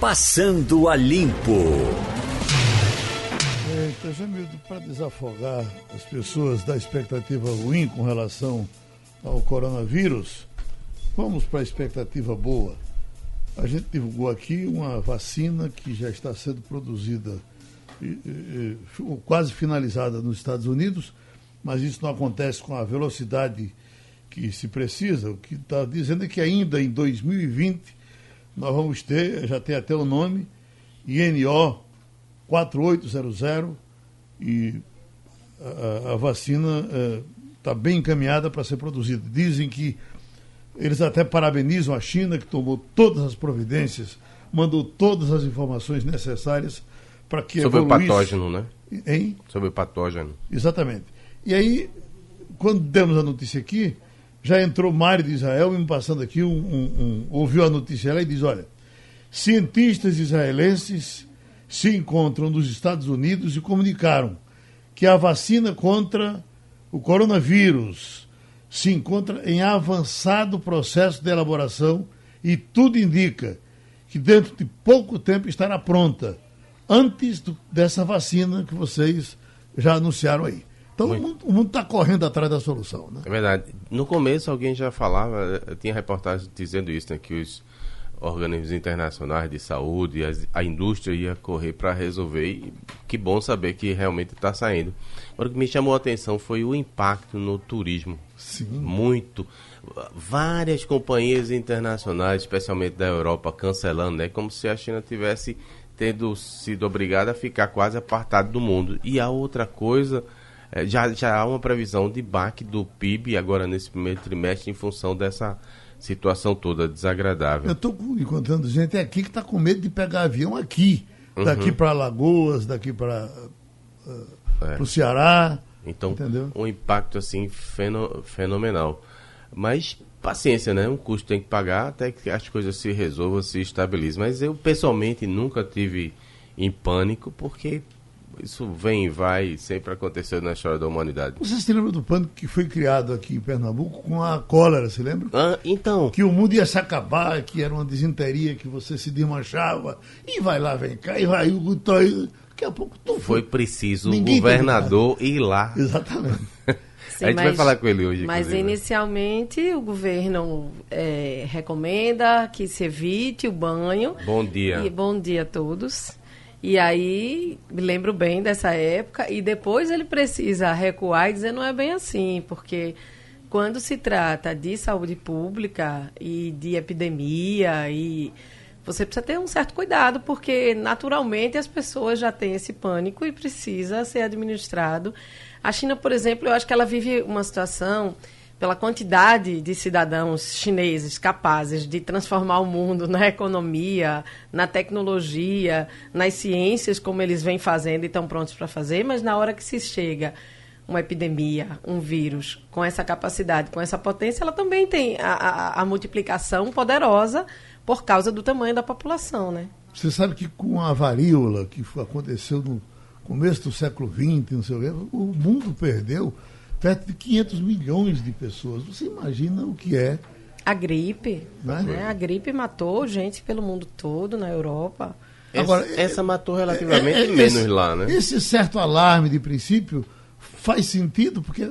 Passando a Limpo. É, então, Jamildo, para desafogar as pessoas da expectativa ruim com relação ao coronavírus, vamos para a expectativa boa. A gente divulgou aqui uma vacina que já está sendo produzida, quase finalizada nos Estados Unidos, mas isso não acontece com a velocidade que se precisa. O que está dizendo é que ainda em 2020 nós vamos ter, já tem até o nome, INO 4800 e a, a vacina está é, bem encaminhada para ser produzida. Dizem que eles até parabenizam a China, que tomou todas as providências, mandou todas as informações necessárias para que Sobre evoluísse. o patógeno, né? Hein? Sobre o patógeno. Exatamente. E aí, quando demos a notícia aqui, já entrou Mário de Israel, me passando aqui, um, um, um, ouviu a notícia lá e diz: olha, cientistas israelenses se encontram nos Estados Unidos e comunicaram que a vacina contra o coronavírus se encontra em avançado processo de elaboração e tudo indica que dentro de pouco tempo estará pronta, antes do, dessa vacina que vocês já anunciaram aí. Então o mundo está correndo atrás da solução. Né? É verdade. No começo alguém já falava, eh, tinha reportagem dizendo isso, né, que os organismos internacionais de saúde, a, a indústria ia correr para resolver. E que bom saber que realmente está saindo. Agora, o que me chamou a atenção foi o impacto no turismo. Sim. Muito. Várias companhias internacionais, especialmente da Europa, cancelando, né? Como se a China tivesse tendo sido obrigada a ficar quase apartada do mundo. E a outra coisa é, já, já há uma previsão de baque do PIB agora nesse primeiro trimestre em função dessa situação toda desagradável. Eu estou encontrando gente aqui que está com medo de pegar avião aqui, daqui uhum. para Lagoas, daqui para uh, é. o Ceará. Então, entendeu? um impacto assim feno, fenomenal. Mas paciência, né? Um custo tem que pagar até que as coisas se resolvam, se estabilizem. Mas eu pessoalmente nunca tive em pânico porque isso vem e vai, sempre aconteceu na história da humanidade. Você se lembra do pânico que foi criado aqui em Pernambuco com a cólera, se lembra? Ah, então. Que o mundo ia se acabar, que era uma desinteria, que você se desmanchava, e vai lá, vem cá, e vai, o daqui a pouco tu foi. preciso o governador ir lá. Exatamente. Sim, a gente mas, vai falar com ele hoje. Mas inclusive. inicialmente o governo é, recomenda que se evite o banho. Bom dia. E bom dia a todos. E aí, me lembro bem dessa época, e depois ele precisa recuar e dizer não é bem assim, porque quando se trata de saúde pública e de epidemia, e você precisa ter um certo cuidado, porque naturalmente as pessoas já têm esse pânico e precisa ser administrado. A China, por exemplo, eu acho que ela vive uma situação pela quantidade de cidadãos chineses capazes de transformar o mundo na economia, na tecnologia, nas ciências, como eles vêm fazendo e estão prontos para fazer, mas na hora que se chega uma epidemia, um vírus, com essa capacidade, com essa potência, ela também tem a, a, a multiplicação poderosa por causa do tamanho da população, né? Você sabe que com a varíola que aconteceu no começo do século XX, não sei o, quê, o mundo perdeu perto de 500 milhões de pessoas. Você imagina o que é? A gripe. Né? Né? A gripe matou gente pelo mundo todo, na Europa. Agora, essa, essa matou relativamente é, é, menos esse, lá, né? Esse certo alarme de princípio faz sentido, porque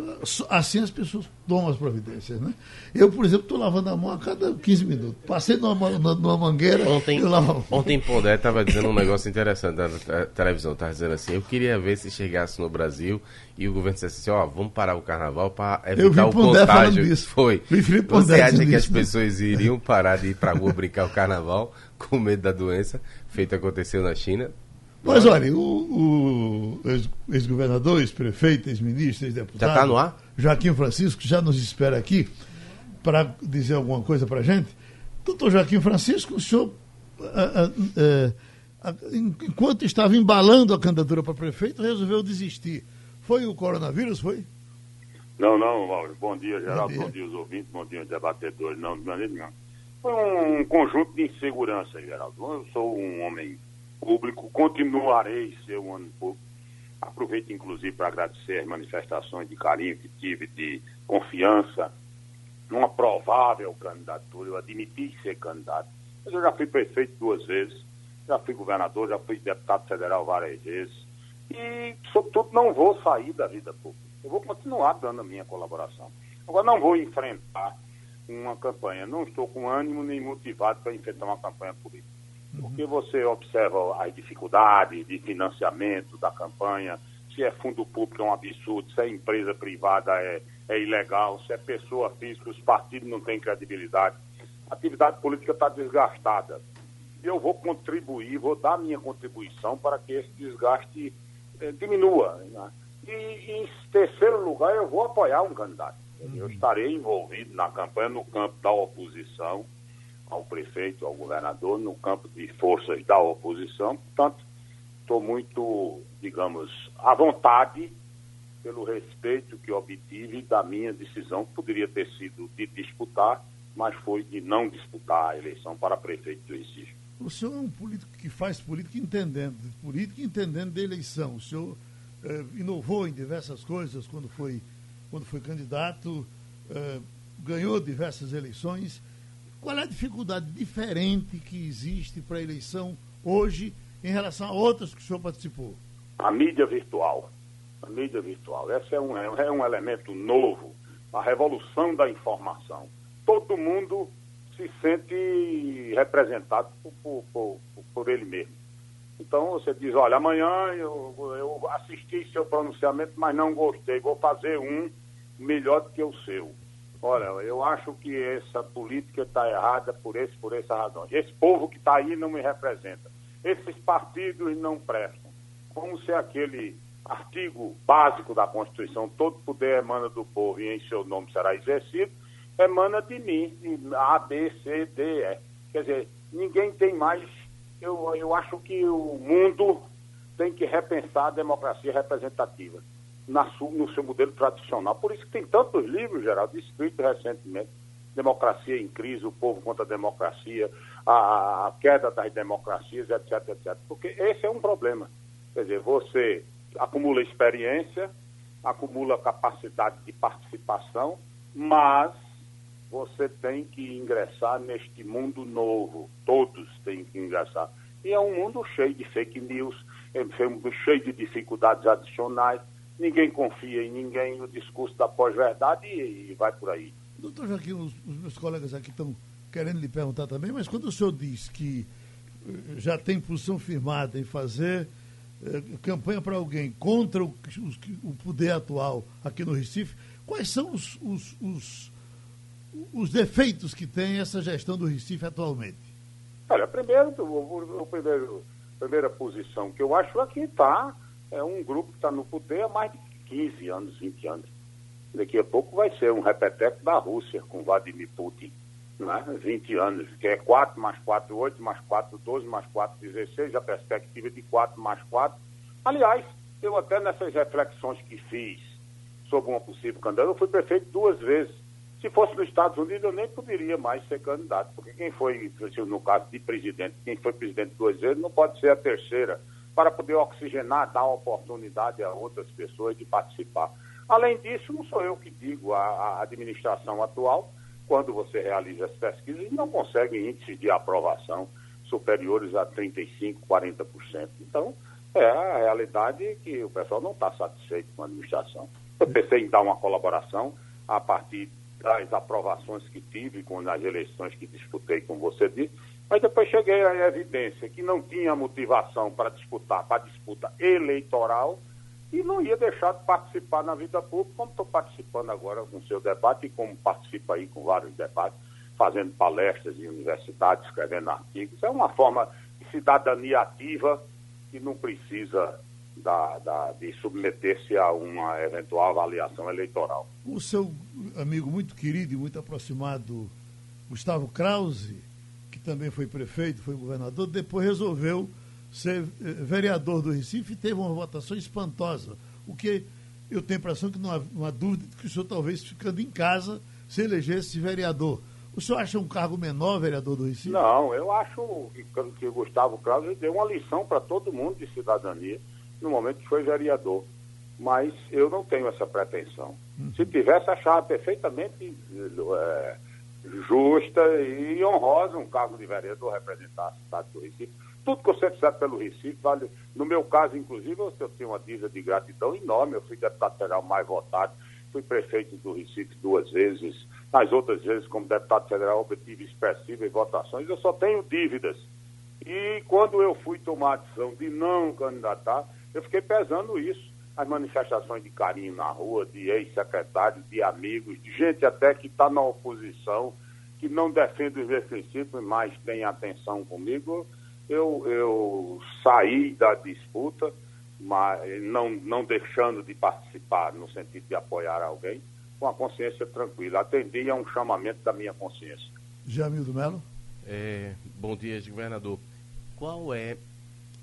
assim as pessoas tomam as providências, né? Eu, por exemplo, estou lavando a mão a cada 15 minutos. Passei numa, numa mangueira, ontem, Ontem Pondé estava dizendo um negócio interessante na televisão, estava dizendo assim, eu queria ver se chegasse no Brasil e o governo dissesse assim, ó, oh, vamos parar o carnaval para evitar o Pondé contágio. Disso. Foi. Você acha que as pessoas iriam parar de ir para a rua brincar o carnaval com medo da doença, feito aconteceu na China? Mas olha, o, o ex-governador, ex-prefeito, ex-ministro, ex-deputado. Já está no ar? Joaquim Francisco já nos espera aqui para dizer alguma coisa para a gente. Doutor Joaquim Francisco, o senhor, a, a, a, enquanto estava embalando a candidatura para prefeito, resolveu desistir. Foi o coronavírus, foi? Não, não, Mauro. Bom dia, Geraldo. Bom dia, bom dia os ouvintes, bom dia os debatedores. Não, não, não. Foi um conjunto de insegurança, Geraldo. Eu sou um homem público, continuarei ser um ano público. Aproveito, inclusive, para agradecer as manifestações de carinho que tive, de confiança numa provável candidatura. Eu admiti ser candidato, mas eu já fui prefeito duas vezes. já fui governador, já fui deputado federal várias vezes. E, sobretudo, não vou sair da vida pública. Eu vou continuar dando a minha colaboração. Agora, não vou enfrentar uma campanha. Não estou com ânimo nem motivado para enfrentar uma campanha política. Uhum. Porque você observa as dificuldades de financiamento da campanha, se é fundo público é um absurdo, se é empresa privada é, é ilegal, se é pessoa física, os partidos não têm credibilidade. A atividade política está desgastada. Eu vou contribuir, vou dar minha contribuição para que esse desgaste eh, diminua. Né? E, em terceiro lugar, eu vou apoiar um candidato. Uhum. Eu estarei envolvido na campanha no campo da oposição ao prefeito, ao governador, no campo de forças da oposição. Portanto, estou muito, digamos, à vontade pelo respeito que obtive da minha decisão, que poderia ter sido de disputar, mas foi de não disputar a eleição para prefeito do Recife. O senhor é um político que faz política entendendo, política entendendo da eleição. O senhor eh, inovou em diversas coisas quando foi, quando foi candidato, eh, ganhou diversas eleições. Qual é a dificuldade diferente que existe para a eleição hoje em relação a outras que o senhor participou? A mídia virtual. A mídia virtual. Esse é um, é um elemento novo, a revolução da informação. Todo mundo se sente representado por, por, por, por ele mesmo. Então você diz, olha, amanhã eu, eu assisti seu pronunciamento, mas não gostei, vou fazer um melhor do que o seu. Olha, eu acho que essa política está errada por esse, por essa razão. Esse povo que está aí não me representa. Esses partidos não prestam. Como se aquele artigo básico da Constituição, todo poder emana do povo e em seu nome será exercido, emana de mim, de A, B, C, D, E. Quer dizer, ninguém tem mais. Eu, eu acho que o mundo tem que repensar a democracia representativa na, no seu modelo tradicional. Por isso que tem tantos livros, Geraldo, escritos recentemente. Democracia em crise, o povo contra a democracia, a, a queda das democracias, etc, etc. Porque esse é um problema. Quer dizer, você acumula experiência, acumula capacidade de participação, mas você tem que ingressar neste mundo novo. Todos têm que ingressar. E é um mundo cheio de fake news, é um mundo cheio de dificuldades adicionais. Ninguém confia em ninguém, o discurso da pós-verdade e, e, vai por aí. Doutor Joaquim, os, os meus colegas aqui estão querendo lhe perguntar também, mas quando o senhor diz que eh, já tem posição firmada em fazer eh, campanha para alguém contra o, o, poder atual aqui no Recife, quais são os, os, os os defeitos que tem essa gestão do Recife atualmente? Olha, primeiro, o, o primeiro, a primeira posição que eu acho aqui está, é um grupo que está no poder há mais de 15 anos, 20 anos. Daqui a pouco vai ser um repeteco da Rússia com Vladimir Putin, né? 20 anos, que é 4 mais 4, 8 mais 4, 12 mais 4, 16, a perspectiva de 4 mais 4. Aliás, eu até nessas reflexões que fiz sobre uma possível candidatura, eu fui prefeito duas vezes se fosse nos Estados Unidos, eu nem poderia mais ser candidato, porque quem foi, no caso de presidente, quem foi presidente duas vezes, não pode ser a terceira, para poder oxigenar, dar oportunidade a outras pessoas de participar. Além disso, não sou eu que digo, a, a administração atual, quando você realiza as pesquisas, não consegue índices de aprovação superiores a 35%, 40%. Então, é a realidade que o pessoal não está satisfeito com a administração. Eu pensei em dar uma colaboração a partir das aprovações que tive com as eleições que disputei, como você disse, mas depois cheguei à evidência que não tinha motivação para disputar, para disputa eleitoral, e não ia deixar de participar na vida pública, como estou participando agora com o seu debate, e como participo aí com vários debates, fazendo palestras em universidades, escrevendo artigos. É uma forma de cidadania ativa que não precisa da, da, de submeter-se a uma eventual avaliação eleitoral. O seu amigo muito querido e muito aproximado, Gustavo Krause, também foi prefeito, foi governador, depois resolveu ser eh, vereador do Recife e teve uma votação espantosa. O que eu tenho a impressão que não há uma dúvida de que o senhor talvez ficando em casa se elegesse vereador. O senhor acha um cargo menor, vereador do Recife? Não, eu acho que, o Gustavo Krause deu uma lição para todo mundo de cidadania no momento que foi vereador. Mas eu não tenho essa pretensão. Uhum. Se tivesse, achava perfeitamente é, justa e honrosa um cargo de vereador representar a cidade do Recife. Tudo que você fizer pelo Recife vale. No meu caso, inclusive, eu tenho uma dívida de gratidão enorme. Eu fui deputado federal mais votado, fui prefeito do Recife duas vezes. Nas outras vezes, como deputado federal, obtive expressivas votações. Eu só tenho dívidas. E quando eu fui tomar a decisão de não candidatar, eu fiquei pesando isso. As manifestações de carinho na rua, de ex-secretários, de amigos, de gente até que está na oposição, que não defende os meus princípios, mas tem atenção comigo. Eu, eu saí da disputa, mas não, não deixando de participar no sentido de apoiar alguém, com a consciência tranquila. Atendi a um chamamento da minha consciência. Jamildo Melo? É, bom dia, governador. Qual é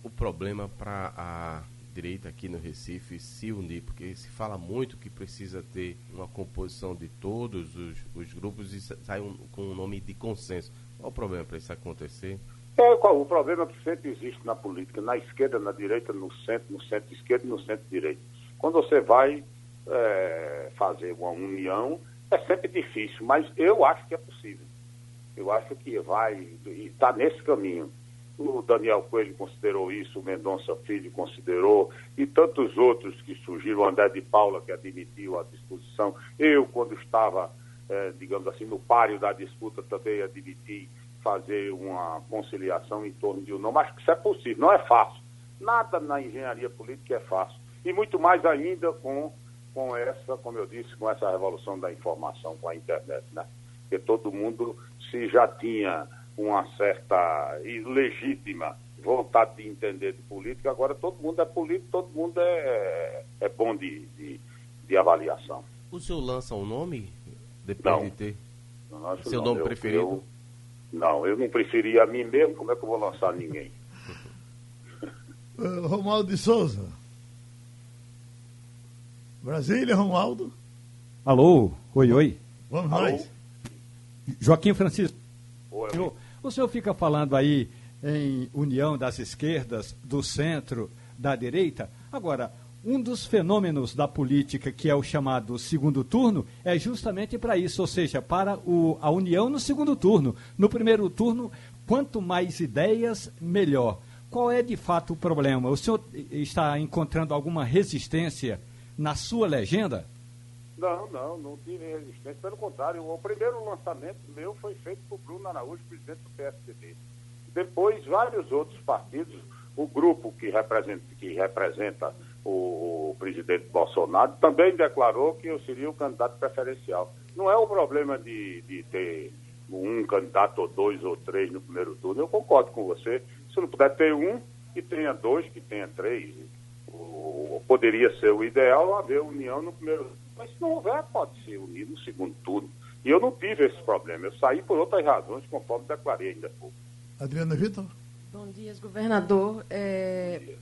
o problema para a direita aqui no Recife se unir? Porque se fala muito que precisa ter uma composição de todos os, os grupos e sai um, com o um nome de consenso. Qual o problema para isso acontecer? É, o problema que sempre existe na política, na esquerda, na direita, no centro, no centro-esquerda e no centro-direita. Quando você vai é, fazer uma união, é sempre difícil, mas eu acho que é possível. Eu acho que vai, está nesse caminho. O Daniel Coelho considerou isso, o Mendonça Filho considerou, e tantos outros que surgiram, o André de Paula, que admitiu a disposição. Eu, quando estava, eh, digamos assim, no páreo da disputa, também admiti fazer uma conciliação em torno de um. Acho que isso é possível, não é fácil. Nada na engenharia política é fácil. E muito mais ainda com, com essa, como eu disse, com essa revolução da informação, com a internet, né? Porque todo mundo, se já tinha uma certa e legítima vontade de entender de política, agora todo mundo é político, todo mundo é, é bom de, de, de avaliação. O senhor lança um nome? Depois não, de ter não seu nome eu, preferido? Eu, não, eu não preferia a mim mesmo, como é que eu vou lançar ninguém? uh, Romualdo de Souza. Brasília, Romualdo. Alô, oi, oi. Vamos Alô? nós. Joaquim Francisco. É- senhor, o senhor fica falando aí em união das esquerdas, do centro, da direita. Agora, um dos fenômenos da política, que é o chamado segundo turno, é justamente para isso, ou seja, para o, a união no segundo turno. No primeiro turno, quanto mais ideias, melhor. Qual é de fato o problema? O senhor está encontrando alguma resistência na sua legenda? Não, não, não tive resistência. Pelo contrário, o primeiro lançamento meu foi feito por Bruno Araújo, presidente do PSDB. Depois, vários outros partidos, o grupo que representa, que representa o, o presidente Bolsonaro também declarou que eu seria o candidato preferencial. Não é o problema de, de ter um candidato ou dois ou três no primeiro turno. Eu concordo com você. Se não puder ter um, que tenha dois, que tenha três. O, poderia ser o ideal haver união no primeiro turno. Mas se não houver, pode ser unido no segundo turno. E eu não tive esse problema. Eu saí por outras razões, conforme declarei ainda pouco. Adriana Vitor. Bom dia, governador. É,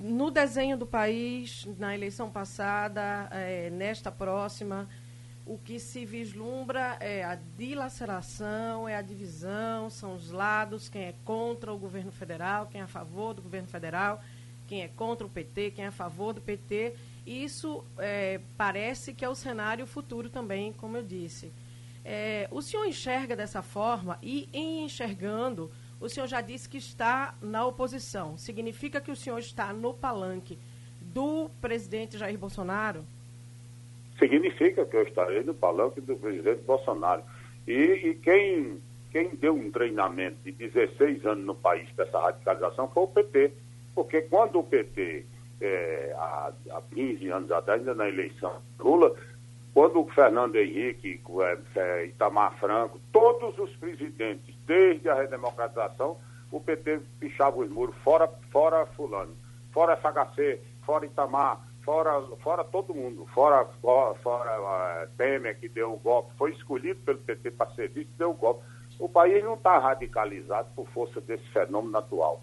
no desenho do país, na eleição passada, é, nesta próxima, o que se vislumbra é a dilaceração, é a divisão, são os lados, quem é contra o governo federal, quem é a favor do governo federal, quem é contra o PT, quem é a favor do PT. Isso é, parece que é o cenário futuro também, como eu disse. É, o senhor enxerga dessa forma e, em enxergando, o senhor já disse que está na oposição. Significa que o senhor está no palanque do presidente Jair Bolsonaro? Significa que eu estarei no palanque do presidente Bolsonaro. E, e quem, quem deu um treinamento de 16 anos no país dessa radicalização foi o PT. Porque quando o PT, é, há, há 15 anos atrás, ainda na eleição Lula, quando o Fernando Henrique, é, Itamar Franco, todos os presidentes, desde a redemocratização, o PT pichava os muros, fora, fora fulano, fora FHC, fora Itamar, fora, fora todo mundo, fora, fora, fora uh, Temer, que deu o golpe, foi escolhido pelo PT para serviço e deu o golpe. O país não está radicalizado por força desse fenômeno atual.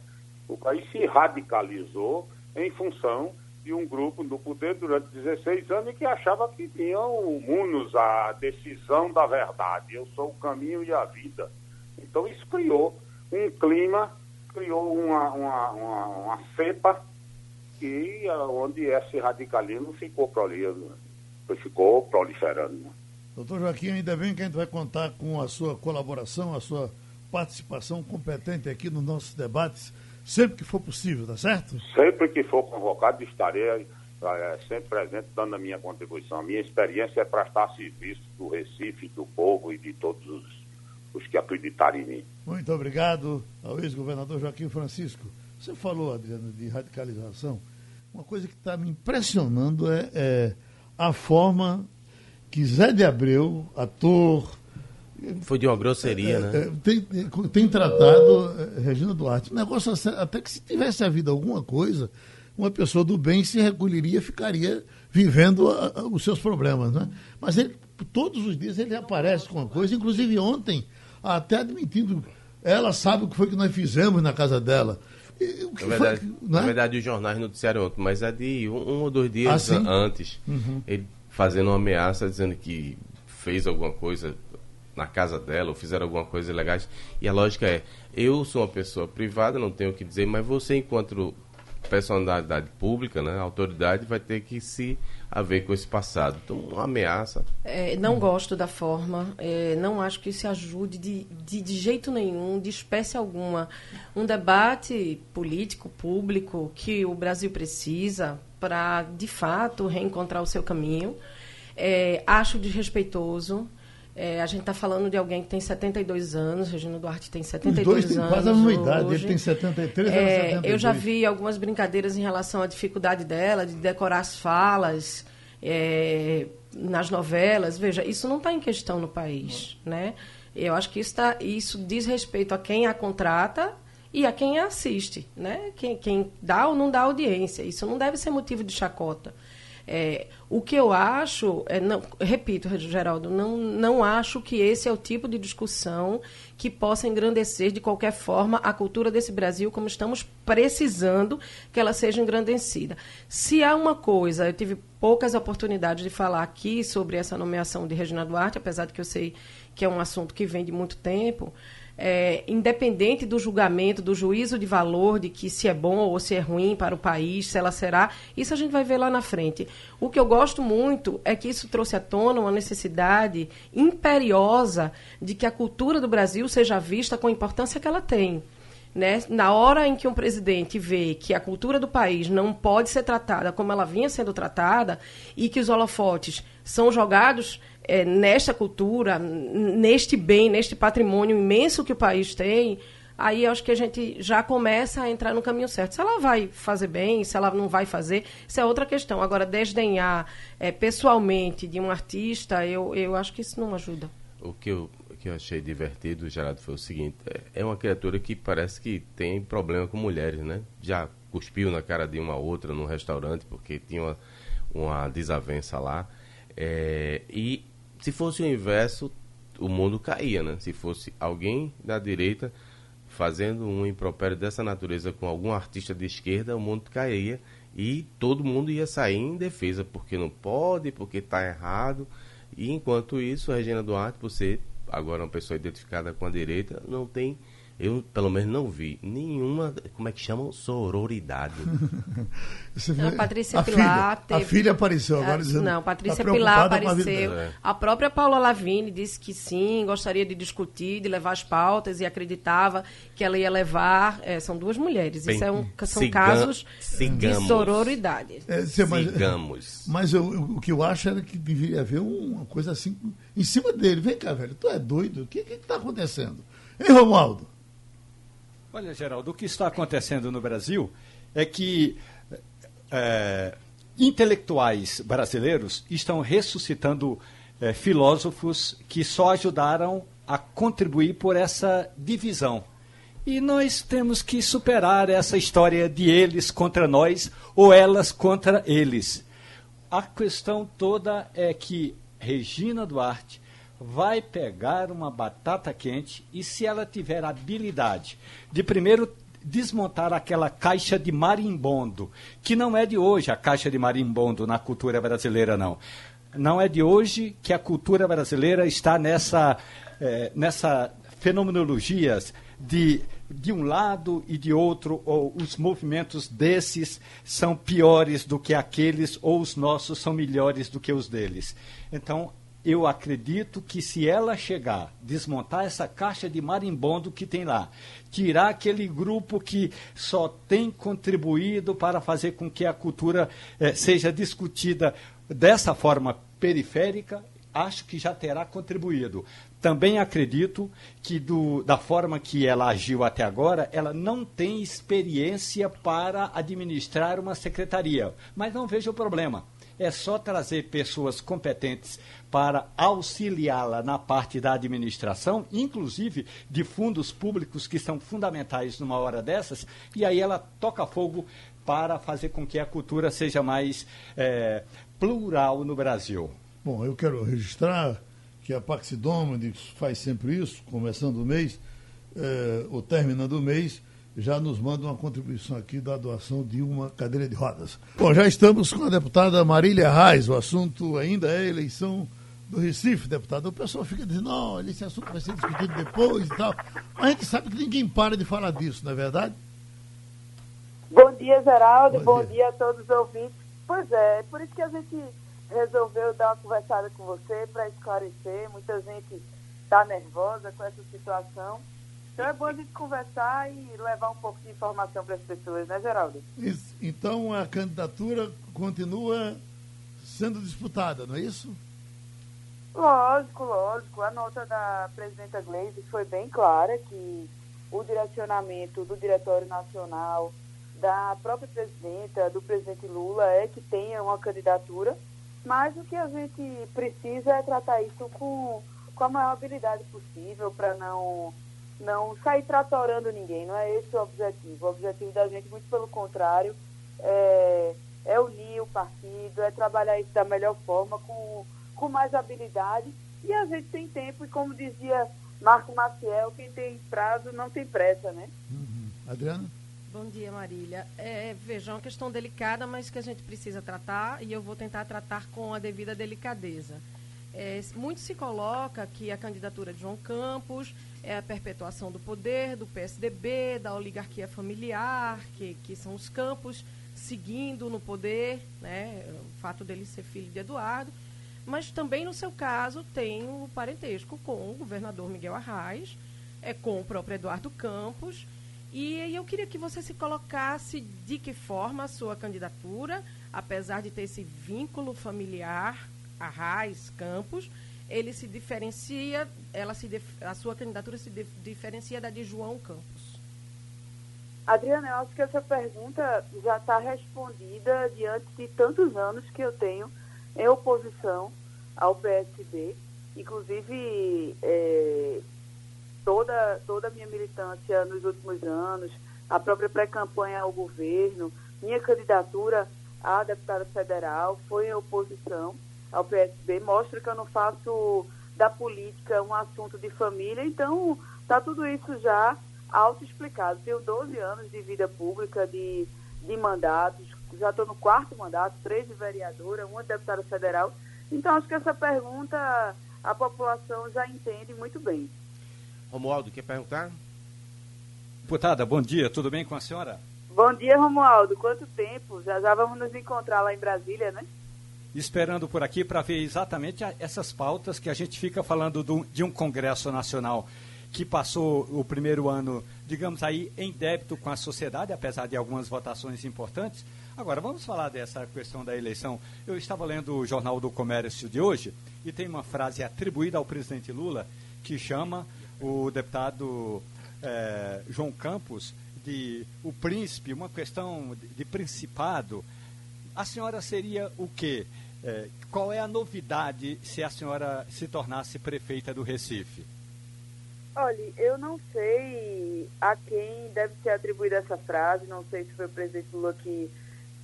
O país se radicalizou em função de um grupo no poder durante 16 anos que achava que tinham munos a decisão da verdade. Eu sou o caminho e a vida. Então isso criou um clima, criou uma, uma, uma, uma cepa que, onde esse radicalismo ficou, proli, ficou proliferando. Doutor Joaquim, ainda bem que a gente vai contar com a sua colaboração, a sua participação competente aqui nos nossos debates, sempre que for possível, tá certo? Sempre que for convocado, estarei é, sempre presente, dando a minha contribuição. A minha experiência é prestar serviço do Recife, do povo e de todos os, os que acreditarem em mim. Muito obrigado ao ex-governador Joaquim Francisco. Você falou, Adriano, de radicalização. Uma coisa que está me impressionando é, é, a forma que Zé de Abreu, ator. Foi de uma grosseria, é, né? É, tem, tem, tratado é, Regina Duarte. Negócio até que se tivesse havido alguma coisa, uma pessoa do bem se recolheria, ficaria vivendo a, a, os seus problemas, né? Mas ele, todos os dias ele aparece com uma coisa, inclusive ontem, até admitindo, ela sabe o que foi que nós fizemos na casa dela. Na verdade, foi, na é? verdade, os jornais noticiaram ontem, mas é de um, um ou dois dias ah, antes. Uhum. Ele fazendo uma ameaça, dizendo que fez alguma coisa na casa dela, ou fizeram alguma coisa ilegal. E a lógica é, eu sou uma pessoa privada, não tenho o que dizer, mas você, enquanto personalidade pública, né, autoridade, vai ter que se haver com esse passado. Então, uma ameaça. É, não gosto da forma, é, não acho que isso ajude de, de, de, jeito nenhum, de espécie alguma. Um debate político, público, que o Brasil precisa para, de fato, reencontrar o seu caminho. É, acho desrespeitoso. É, a gente está falando de alguém que tem 72 anos, Regina Duarte tem 72 Os dois anos. quase a mesma idade, ele tem 73 é, 72. Eu já vi algumas brincadeiras em relação à dificuldade dela de decorar as falas é, nas novelas. Veja, isso não está em questão no país. Né? Eu acho que isso, tá, isso diz respeito a quem a contrata e a quem a assiste, né? quem, quem dá ou não dá audiência. Isso não deve ser motivo de chacota. É, o que eu acho, é, não, repito, Geraldo, não, não acho que esse é o tipo de discussão que possa engrandecer de qualquer forma a cultura desse Brasil, como estamos precisando que ela seja engrandecida. Se há uma coisa, eu tive poucas oportunidades de falar aqui sobre essa nomeação de Regina Duarte, apesar de que eu sei que é um assunto que vem de muito tempo é, independente do julgamento, do juízo de valor, de que se é bom ou se é ruim para o país, se ela será, isso a gente vai ver lá na frente. O que eu gosto muito é que isso trouxe à tona uma necessidade imperiosa de que a cultura do Brasil seja vista com a importância que ela tem. Né? Na hora em que um presidente vê que a cultura do país não pode ser tratada como ela vinha sendo tratada e que os holofotes são jogados é, nesta cultura, neste bem, neste patrimônio imenso que o país tem, aí acho que a gente já começa a entrar no caminho certo. Se ela vai fazer bem, se ela não vai fazer, isso é outra questão. Agora, desdenhar é, pessoalmente de um artista, eu, eu acho que isso não ajuda. O que eu que eu achei divertido, Gerardo, foi o seguinte: é, é uma criatura que parece que tem problema com mulheres, né? Já cuspiu na cara de uma outra num restaurante porque tinha uma, uma desavença lá. É, e se fosse o inverso, o mundo caía, né? Se fosse alguém da direita fazendo um impropério dessa natureza com algum artista de esquerda, o mundo caía e todo mundo ia sair em defesa, porque não pode, porque está errado. E enquanto isso, a Regina Duarte, ser agora uma pessoa identificada com a direita, não tem, eu pelo menos não vi nenhuma, como é que chamam? Sororidade. a Patrícia a Pilar filha, teve... A filha apareceu agora a, dizendo... Não, Patrícia tá Pilar apareceu. A, a, própria Paula Lavini disse que sim, gostaria de discutir, de levar as pautas e acreditava que ela ia levar... É, são duas mulheres, Bem, isso é um, são siga, casos sigamos. de sororidade. É, mas, sigamos. Mas eu, eu, o que eu acho era que deveria haver uma coisa assim em cima dele. Vem cá, velho, tu é doido? O que está acontecendo? Hein, Romualdo? Olha, Geraldo, o que está acontecendo no Brasil é que é, intelectuais brasileiros estão ressuscitando é, filósofos que só ajudaram a contribuir por essa divisão. E nós temos que superar essa história de eles contra nós ou elas contra eles. A questão toda é que Regina Duarte vai pegar uma batata quente e, se ela tiver habilidade de primeiro desmontar aquela caixa de marimbondo, que não é de hoje a caixa de marimbondo na cultura brasileira, não. Não é de hoje que a cultura brasileira está nessa, é, nessa fenomenologias de, de um lado e de outro, ou os movimentos desses são piores do que aqueles, ou os nossos são melhores do que os deles. Então, eu acredito que se ela chegar, desmontar essa caixa de marimbondo que tem lá, tirar aquele grupo que só tem contribuído para fazer com que a cultura eh, seja discutida dessa forma periférica, acho que já terá contribuído. Também acredito que, do, da forma que ela agiu até agora, ela não tem experiência para administrar uma secretaria. Mas não vejo o problema. É só trazer pessoas competentes para auxiliá-la na parte da administração, inclusive de fundos públicos que são fundamentais numa hora dessas, e aí ela toca fogo para fazer com que a cultura seja mais é, plural no Brasil. Bom, eu quero registrar que a Paxi faz sempre isso, começando o mês, eh, ou terminando o mês, já nos manda uma contribuição aqui da doação de uma cadeira de rodas. Bom, já estamos com a deputada Marília Reis, o assunto ainda é eleição do Recife, deputado. O pessoal fica dizendo, não, esse assunto vai ser discutido depois e tal. Mas a gente sabe que ninguém para de falar disso, não é verdade? Bom dia, Geraldo. Bom, Bom dia. dia a todos os ouvintes. Pois é, é por isso que a gente resolveu dar uma conversada com você para esclarecer. Muita gente está nervosa com essa situação. Então é bom a gente conversar e levar um pouco de informação para as pessoas, né, Geraldo? Isso. Então a candidatura continua sendo disputada, não é isso? Lógico, lógico. A nota da presidenta Gleisi foi bem clara que o direcionamento do Diretório Nacional, da própria presidenta, do presidente Lula, é que tenha uma candidatura mas o que a gente precisa é tratar isso com, com a maior habilidade possível para não, não sair tratorando ninguém. Não é esse o objetivo. O objetivo da gente, muito pelo contrário, é, é unir o partido, é trabalhar isso da melhor forma, com, com mais habilidade. E a gente tem tempo, e como dizia Marco Maciel, quem tem prazo não tem pressa, né? Uhum. Adriana? Bom dia, Marília. É, veja, é uma questão delicada, mas que a gente precisa tratar e eu vou tentar tratar com a devida delicadeza. É, muito se coloca que a candidatura de João Campos é a perpetuação do poder do PSDB, da oligarquia familiar, que, que são os campos seguindo no poder, né, o fato dele ser filho de Eduardo. Mas também, no seu caso, tem o parentesco com o governador Miguel Arraes, é, com o próprio Eduardo Campos e eu queria que você se colocasse de que forma a sua candidatura, apesar de ter esse vínculo familiar, Arraiz, Campos, ele se diferencia, ela se a sua candidatura se diferencia da de João Campos. Adriana, eu acho que essa pergunta já está respondida diante de tantos anos que eu tenho em oposição ao PSB. Inclusive, é, toda, toda a minha militância nos últimos anos, a própria pré-campanha ao governo, minha candidatura a deputada federal foi em oposição ao PSB, mostra que eu não faço da política um assunto de família, então está tudo isso já auto-explicado. Tenho 12 anos de vida pública, de, de mandatos, já estou no quarto mandato, três de vereadora, uma deputada federal. Então, acho que essa pergunta a população já entende muito bem. Romualdo, quer perguntar? Deputada, bom dia, tudo bem com a senhora? Bom dia, Romualdo. Quanto tempo? Já já vamos nos encontrar lá em Brasília, né? Esperando por aqui para ver exatamente essas pautas que a gente fica falando do, de um Congresso Nacional que passou o primeiro ano, digamos aí, em débito com a sociedade, apesar de algumas votações importantes. Agora, vamos falar dessa questão da eleição. Eu estava lendo o Jornal do Comércio de hoje e tem uma frase atribuída ao presidente Lula que chama o deputado é, João Campos de o príncipe, uma questão de, de principado, a senhora seria o quê? É, qual é a novidade se a senhora se tornasse prefeita do Recife? Olha, eu não sei a quem deve ser atribuída essa frase, não sei se foi o presidente Lula que,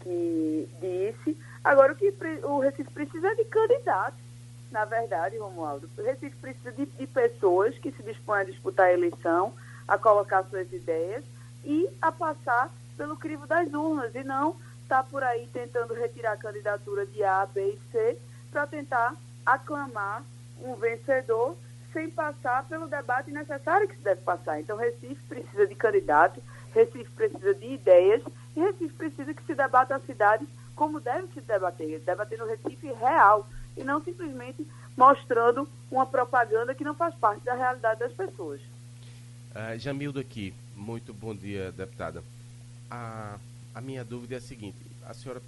que disse. Agora, o que o Recife precisa é de candidatos na verdade, Romualdo, o Recife precisa de, de pessoas que se dispõem a disputar a eleição, a colocar suas ideias e a passar pelo crivo das urnas e não estar tá por aí tentando retirar a candidatura de A, B e C para tentar aclamar um vencedor sem passar pelo debate necessário que se deve passar. Então, Recife precisa de candidatos, Recife precisa de ideias e Recife precisa que se debata a cidade como deve se debater, debater no Recife real, e não simplesmente mostrando uma propaganda que não faz parte da realidade das pessoas. Uh, Jamildo aqui, muito bom dia, deputada. A, a minha dúvida é a seguinte: a senhora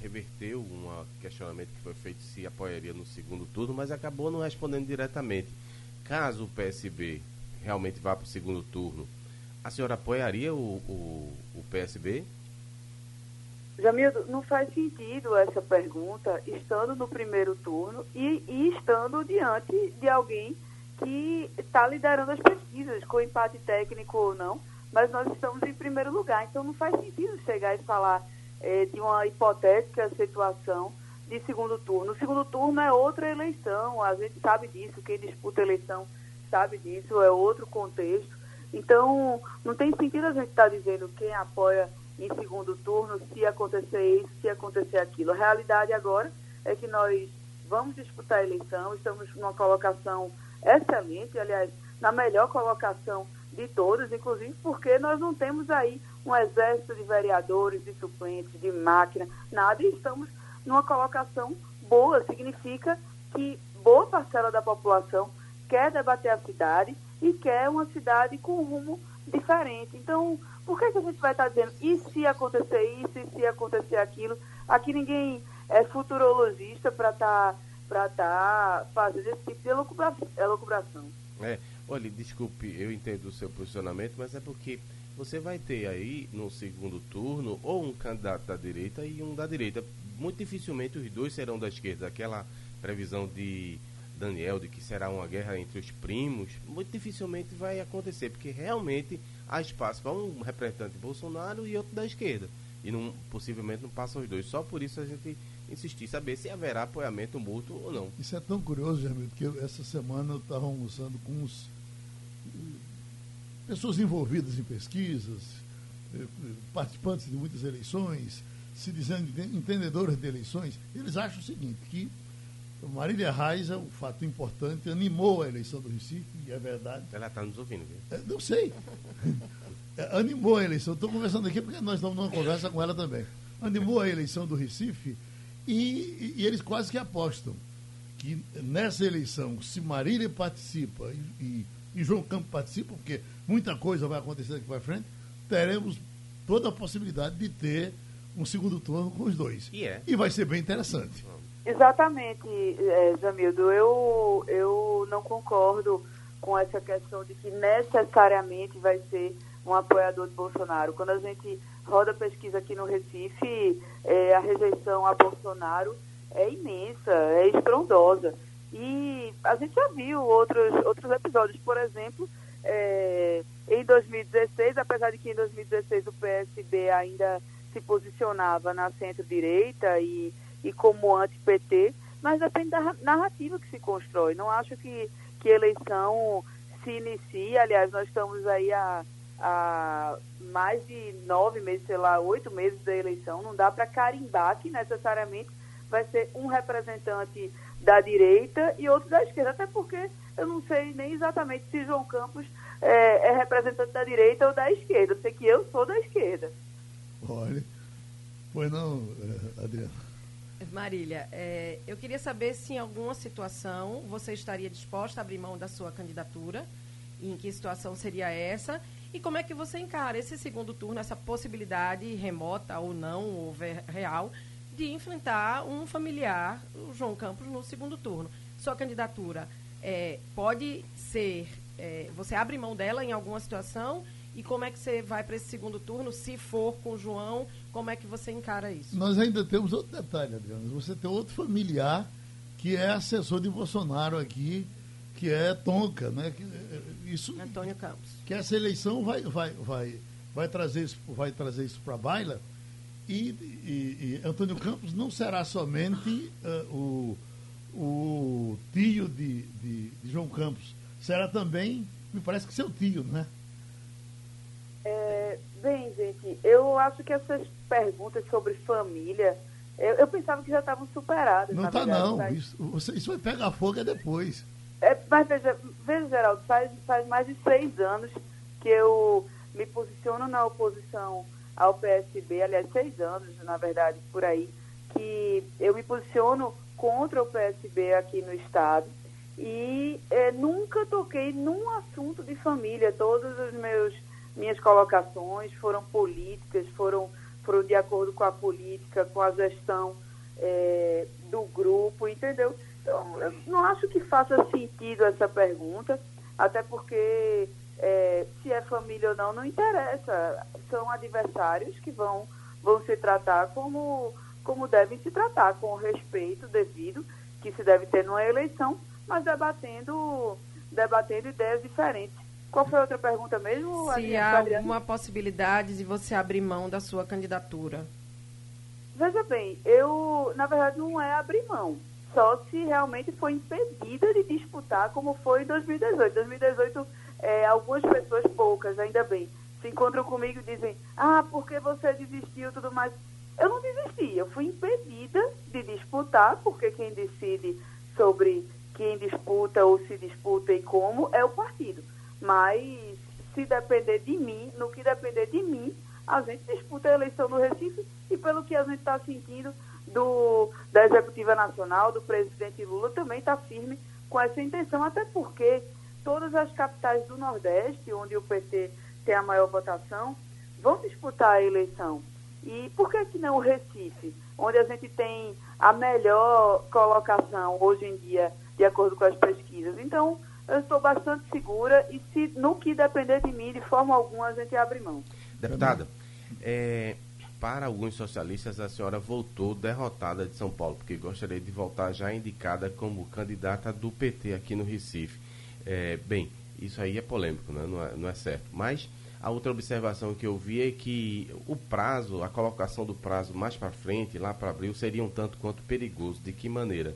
reverteu um questionamento que foi feito se apoiaria no segundo turno, mas acabou não respondendo diretamente. Caso o PSB realmente vá para o segundo turno, a senhora apoiaria o, o, o PSB? Jamildo, não faz sentido essa pergunta estando no primeiro turno e, e estando diante de alguém que está liderando as pesquisas, com empate técnico ou não, mas nós estamos em primeiro lugar. Então não faz sentido chegar e falar é, de uma hipotética situação de segundo turno. O segundo turno é outra eleição, a gente sabe disso, quem disputa eleição sabe disso, é outro contexto. Então, não tem sentido a gente estar tá dizendo quem apoia em segundo turno se acontecer isso, se acontecer aquilo. A realidade agora é que nós vamos disputar a eleição, estamos numa colocação excelente, aliás, na melhor colocação de todas, inclusive porque nós não temos aí um exército de vereadores, de suplentes, de máquina, nada, e estamos numa colocação boa. Significa que boa parcela da população quer debater a cidade e quer uma cidade com um rumo diferente. Então, por que, que a gente vai estar dizendo e se acontecer isso, e se acontecer aquilo? Aqui ninguém é futurologista para estar tá, tá fazendo esse tipo de elucubração. É, olha, desculpe, eu entendo o seu posicionamento, mas é porque você vai ter aí no segundo turno ou um candidato da direita e um da direita. Muito dificilmente os dois serão da esquerda. Aquela previsão de Daniel de que será uma guerra entre os primos, muito dificilmente vai acontecer, porque realmente há espaço para um representante Bolsonaro e outro da esquerda. E não, possivelmente não passam os dois. Só por isso a gente insistir, saber se haverá apoiamento mútuo ou não. Isso é tão curioso, Jamil, que essa semana eu estava almoçando com os pessoas envolvidas em pesquisas, eh, participantes de muitas eleições, se dizendo entendedores de eleições, eles acham o seguinte, que Marília Raiza, um fato importante, animou a eleição do Recife, e é verdade. Ela está nos ouvindo, viu? É, não sei. É, animou a eleição. Estou conversando aqui porque nós estamos numa conversa com ela também. Animou a eleição do Recife e, e eles quase que apostam que nessa eleição, se Marília participa e, e, e João Campos participa, porque muita coisa vai acontecer daqui para frente, teremos toda a possibilidade de ter um segundo turno com os dois. E, é. e vai ser bem interessante. Exatamente, é, Jamildo. Eu, eu não concordo com essa questão de que necessariamente vai ser um apoiador de Bolsonaro. Quando a gente roda pesquisa aqui no Recife, é, a rejeição a Bolsonaro é imensa, é estrondosa. E a gente já viu outros, outros episódios, por exemplo, é, em 2016, apesar de que em 2016 o PSB ainda se posicionava na centro-direita e e como anti-PT, mas depende da narrativa que se constrói. Não acho que, que eleição se inicie, aliás, nós estamos aí há, há mais de nove meses, sei lá, oito meses da eleição, não dá para carimbar que necessariamente vai ser um representante da direita e outro da esquerda, até porque eu não sei nem exatamente se João Campos é, é representante da direita ou da esquerda. Eu sei que eu sou da esquerda. Olha, pois não, Adriano. Marília, é, eu queria saber se em alguma situação você estaria disposta a abrir mão da sua candidatura, e em que situação seria essa, e como é que você encara esse segundo turno, essa possibilidade remota ou não, ou real, de enfrentar um familiar, o João Campos, no segundo turno. Sua candidatura é, pode ser, é, você abre mão dela em alguma situação e como é que você vai para esse segundo turno? Se for com o João, como é que você encara isso? Nós ainda temos outro detalhe, Adriana. Você tem outro familiar que é assessor de Bolsonaro aqui, que é Tonka, né? Isso, Antônio Campos. Que essa eleição vai, vai, vai, vai trazer isso, vai trazer isso para a baila. E, e, e, Antônio Campos não será somente uh, o, o tio de, de, de João Campos, será também, me parece que seu tio, né? É, bem, gente, eu acho que essas perguntas sobre família, eu, eu pensava que já estavam superadas. Não está não. Faz... Isso, você, isso vai pegar fogo é depois. É, mas veja, veja, Geraldo, faz, faz mais de seis anos que eu me posiciono na oposição ao PSB, aliás, seis anos, na verdade, por aí, que eu me posiciono contra o PSB aqui no Estado e é, nunca toquei num assunto de família. Todas as meus, minhas colocações foram políticas, foram, foram de acordo com a política, com a gestão é, do grupo, entendeu? Então, eu não acho que faça sentido essa pergunta, até porque é, se é família ou não, não interessa. São adversários que vão, vão se tratar como, como devem se tratar, com o respeito devido que se deve ter numa eleição, mas debatendo, debatendo ideias diferentes. Qual foi a outra pergunta mesmo? Se há alguma possibilidade de você abrir mão da sua candidatura. Veja bem, eu, na verdade, não é abrir mão. Só se realmente foi impedida de disputar, como foi em 2018. 2018, é, algumas pessoas, poucas, ainda bem, se encontram comigo e dizem: Ah, porque você desistiu e tudo mais. Eu não desisti, eu fui impedida de disputar, porque quem decide sobre quem disputa ou se disputa e como é o partido. Mas se depender de mim, no que depender de mim, a gente disputa a eleição no Recife e pelo que a gente está sentindo do, da Executiva Nacional, do presidente Lula, também está firme com essa intenção, até porque todas as capitais do Nordeste, onde o PT tem a maior votação, vão disputar a eleição. E por que, que não o Recife, onde a gente tem a melhor colocação hoje em dia, de acordo com as pesquisas? Então, eu estou bastante segura e se no que depender de mim, de forma alguma, a gente abre mão. Deputada, é, para alguns socialistas, a senhora voltou derrotada de São Paulo, porque gostaria de voltar já indicada como candidata do PT aqui no Recife. É, bem, isso aí é polêmico, né? não, é, não é certo. Mas a outra observação que eu vi é que o prazo, a colocação do prazo mais para frente, lá para abril, seria um tanto quanto perigoso. De que maneira?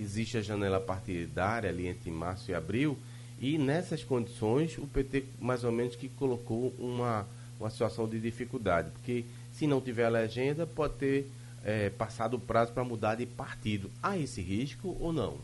Existe a janela partidária ali entre março e abril, e nessas condições o PT mais ou menos que colocou uma uma situação de dificuldade, porque se não tiver legenda, pode ter é, passado o prazo para mudar de partido. Há esse risco ou não?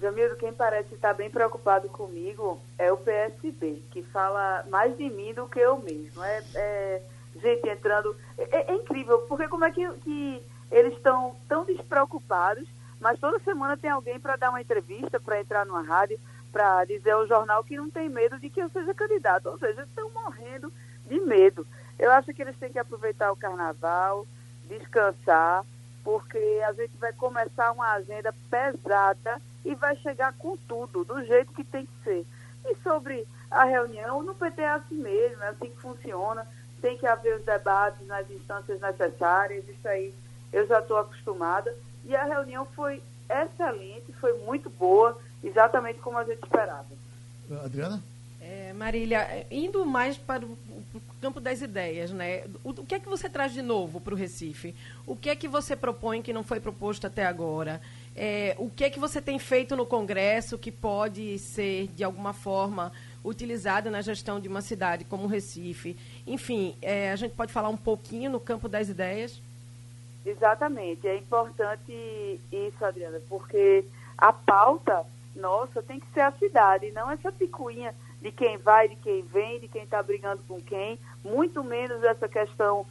Jamiro, quem parece estar bem preocupado comigo é o PSB, que fala mais de mim do que eu mesmo. É, é gente entrando. É, é, incrível, porque como é que, que eles estão tão despreocupados, mas toda semana tem alguém para dar uma entrevista, para entrar numa rádio para dizer ao jornal que não tem medo de que eu seja candidato. Ou seja, estão morrendo de medo. Eu acho que eles têm que aproveitar o carnaval, descansar, porque a gente vai começar uma agenda pesada e vai chegar com tudo, do jeito que tem que ser. E sobre a reunião, no PT é assim mesmo, é assim que funciona. Tem que haver os debates nas instâncias necessárias, isso aí eu já estou acostumada. E a reunião foi excelente, foi muito boa exatamente como a gente esperava. Adriana? É, Marília, indo mais para o, campo das ideias, né? O, o, que é que você traz de novo para o Recife? O que é que você propõe que não foi proposto até agora? É, o que é que você tem feito no Congresso que pode ser, de alguma forma, utilizado na gestão de uma cidade como o Recife? Enfim, é, a gente pode falar um pouquinho no campo das ideias? Exatamente. É importante isso, Adriana, porque a pauta nossa tem que ser a cidade, não essa picuinha de quem vai, de quem vem, de quem está brigando com quem, muito menos essa questão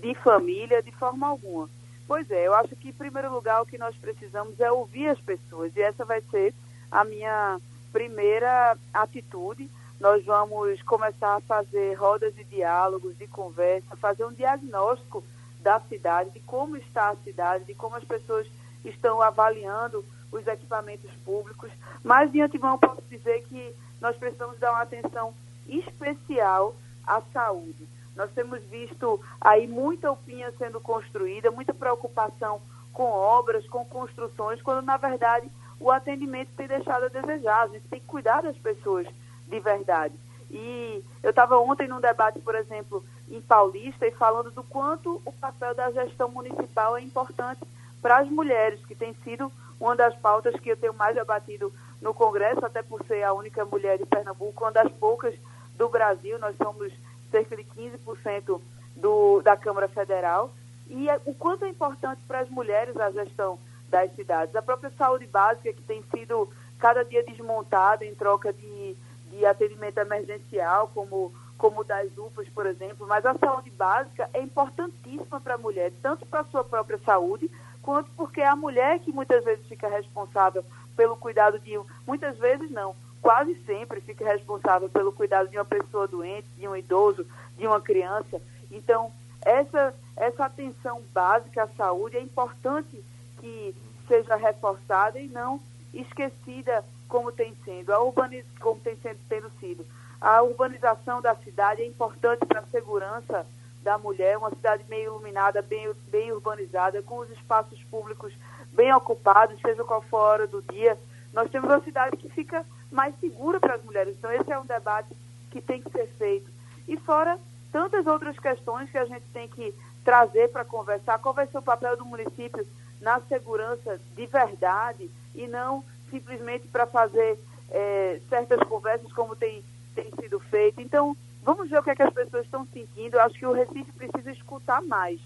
de família, de forma alguma. Pois é, eu acho que, em primeiro lugar, o que nós precisamos é ouvir as pessoas, e essa vai ser a minha primeira atitude. Nós vamos começar a fazer rodas de diálogos, de conversa, fazer um diagnóstico da cidade, de como está a cidade, de como as pessoas estão avaliando os equipamentos públicos, mas de antemão posso dizer que nós precisamos dar uma atenção especial à saúde. Nós temos visto aí muita opinião sendo construída, muita preocupação com obras, com construções, quando na verdade o atendimento tem deixado a desejar. A gente tem que cuidar das pessoas de verdade. E eu estava ontem num debate, por exemplo, em Paulista, e falando do quanto o papel da gestão municipal é importante para as mulheres, que tem sido uma das pautas que eu tenho mais debatido no Congresso, até por ser a única mulher de Pernambuco, uma das poucas do Brasil, nós somos cerca de 15% do, da Câmara Federal, e é, o quanto é importante para as mulheres a gestão das cidades. A própria saúde básica, que tem sido cada dia desmontada em troca de, de atendimento emergencial, como como das UPAs, por exemplo, mas a saúde básica é importantíssima para a mulher, tanto para a sua própria saúde, quanto porque é a mulher que muitas vezes fica responsável pelo cuidado de muitas vezes não, quase sempre fica responsável pelo cuidado de uma pessoa doente, de um idoso, de uma criança. Então, essa, essa atenção básica à saúde é importante que seja reforçada e não esquecida como tem sido, a urbaniz, como tem sendo, tendo sido. A urbanização da cidade é importante para a segurança da mulher, uma cidade bem iluminada, bem, bem urbanizada, com os espaços públicos bem ocupados, seja qual for a hora do dia. Nós temos uma cidade que fica mais segura para as mulheres. Então, esse é um debate que tem que ser feito. E fora tantas outras questões que a gente tem que trazer para conversar, qual vai ser o papel do município na segurança de verdade e não simplesmente para fazer é, certas conversas como tem, tem sido feito. Então, vamos ver o que, é que as pessoas estão sentindo. Eu acho que o Recife precisa escutar mais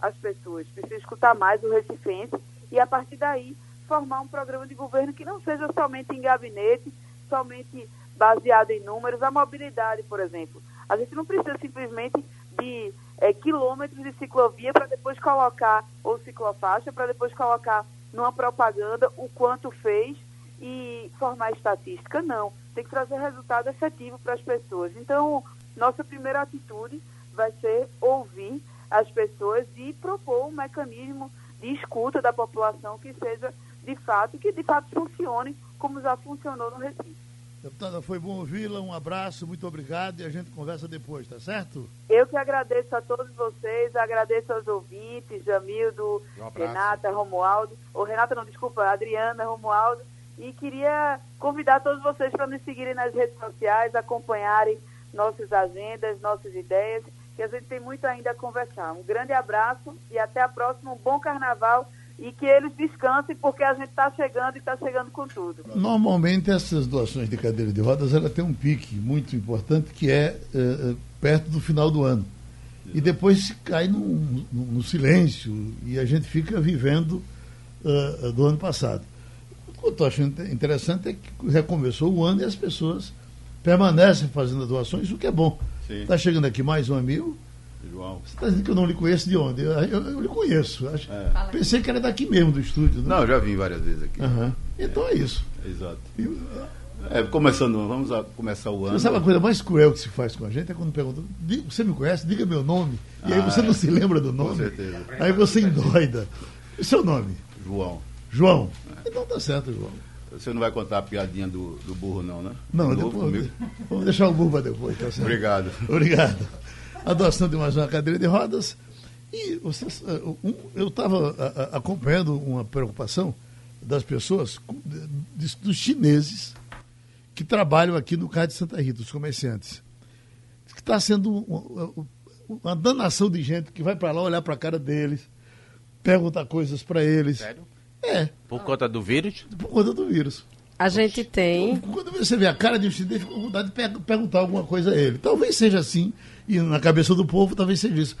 as pessoas, precisa escutar mais o recifense e, a partir daí, formar um programa de governo que não seja somente em gabinete, somente baseado em números. A mobilidade, por exemplo. A gente não precisa simplesmente de é, quilômetros de ciclovia para depois colocar, ou ciclofaixa, para depois colocar numa propaganda o quanto fez e formar estatística. Não. Tem que trazer resultado efetivo para as pessoas. Então, nossa primeira atitude vai ser ouvir as pessoas e propor um mecanismo de escuta da população que seja de fato, que de fato funcione como já funcionou no Recife. Deputada, foi bom ouvi-la, um abraço, muito obrigado e a gente conversa depois, tá certo? Eu que agradeço a todos vocês, agradeço aos ouvintes, Jamildo, um Renata, Romualdo, ou Renata não, desculpa, Adriana, Romualdo, e queria convidar todos vocês para nos seguirem nas redes sociais, acompanharem nossas agendas, nossas ideias, que a gente tem muito ainda a conversar. Um grande abraço e até a próxima, um bom carnaval e que eles descansem, porque a gente está chegando e está chegando com tudo. Normalmente essas doações de cadeira de rodas ela tem um pique muito importante que é, é perto do final do ano. E depois cai no, no, no, silêncio e a gente fica vivendo uh, do ano passado. O que eu estou achando interessante é que recomeçou o ano e as pessoas permanecem fazendo doações, o que é bom. Está chegando aqui mais um amigo. João. Você está dizendo que eu não lhe conheço de onde? Eu, eu, eu lhe conheço. Acho, é. Pensei que era daqui mesmo do estúdio. Né? Não, eu já vim várias vezes aqui. Uhum. Então é, é isso. Exato. é, começando, vamos a começar o ano. Você sabe a coisa mais cruel que se faz com a gente? É quando pergunta, você me conhece? Diga meu nome. E ah, aí você é. não se lembra do nome. Com certeza. Aí você endoida. E seu nome? João. João. É. Então tá certo, João. Você não vai contar a piadinha do, do burro, não, né? Não, de depois. Vamos deixar o burro para depois, tá certo? Obrigado. Obrigado a doação de mais uma cadeira de rodas. E vocês, eh, eu estava acompanhando uma preocupação das pessoas, dos chineses que trabalham aqui no Cais de Santa Rita, os comerciantes. Que está sendo uma, uma danação de gente que vai para lá olhar para a cara deles, perguntar coisas para eles. Sério? É. Por conta do vírus? Por conta do vírus. A gente tem. Quando você vê a cara de um chinês, fica com vontade de perguntar alguma coisa a ele. Talvez seja assim, e na cabeça do povo talvez seja isso.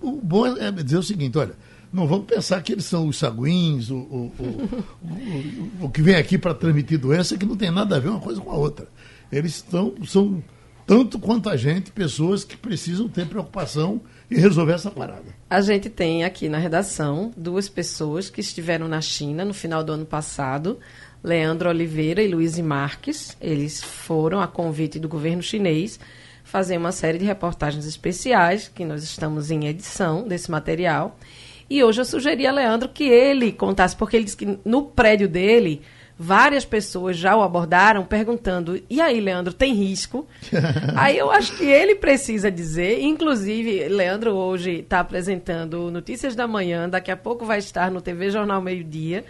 O, bom é dizer o seguinte: olha, não vamos pensar que eles são os saguins, o, o, o, o que vem aqui para transmitir doença, que não tem nada a ver uma coisa com a outra. Eles estão, são, tanto quanto a gente, pessoas que precisam ter preocupação e resolver essa parada. A gente tem aqui na redação duas pessoas que estiveram na China no final do ano passado Leandro Oliveira e Luiz Marques. Eles foram, a convite do governo chinês, fazer uma série de reportagens especiais, que nós estamos em edição desse material. E hoje eu sugeri a Leandro que ele contasse, porque ele disse que no prédio dele várias pessoas já o abordaram perguntando: e aí, Leandro, tem risco? aí eu acho que ele precisa dizer. Inclusive, Leandro hoje está apresentando Notícias da Manhã, daqui a pouco vai estar no TV Jornal Meio Dia.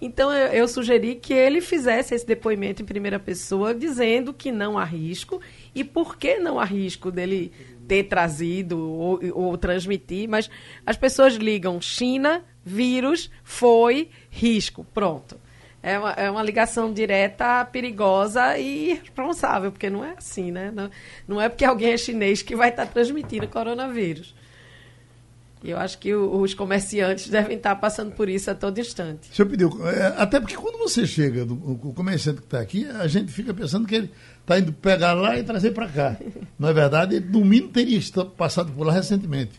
Então eu, eu, sugeri que ele fizesse esse depoimento em primeira pessoa, dizendo que não há risco e por que não há risco dele ter trazido ou, ou transmitir. Mas as pessoas ligam China, vírus, foi, risco. Pronto. É uma, é uma ligação direta, perigosa e irresponsável, porque não é assim, né? Não, não é porque alguém é chinês que vai estar transmitindo coronavírus. Eu acho que os comerciantes devem estar passando por isso a todo instante. Deixa eu pedir, é, até porque quando você chega, o comerciante que está aqui, a gente fica pensando que ele está indo pegar lá e trazer para cá. Na verdade, ele, no mínimo teria passado por lá recentemente.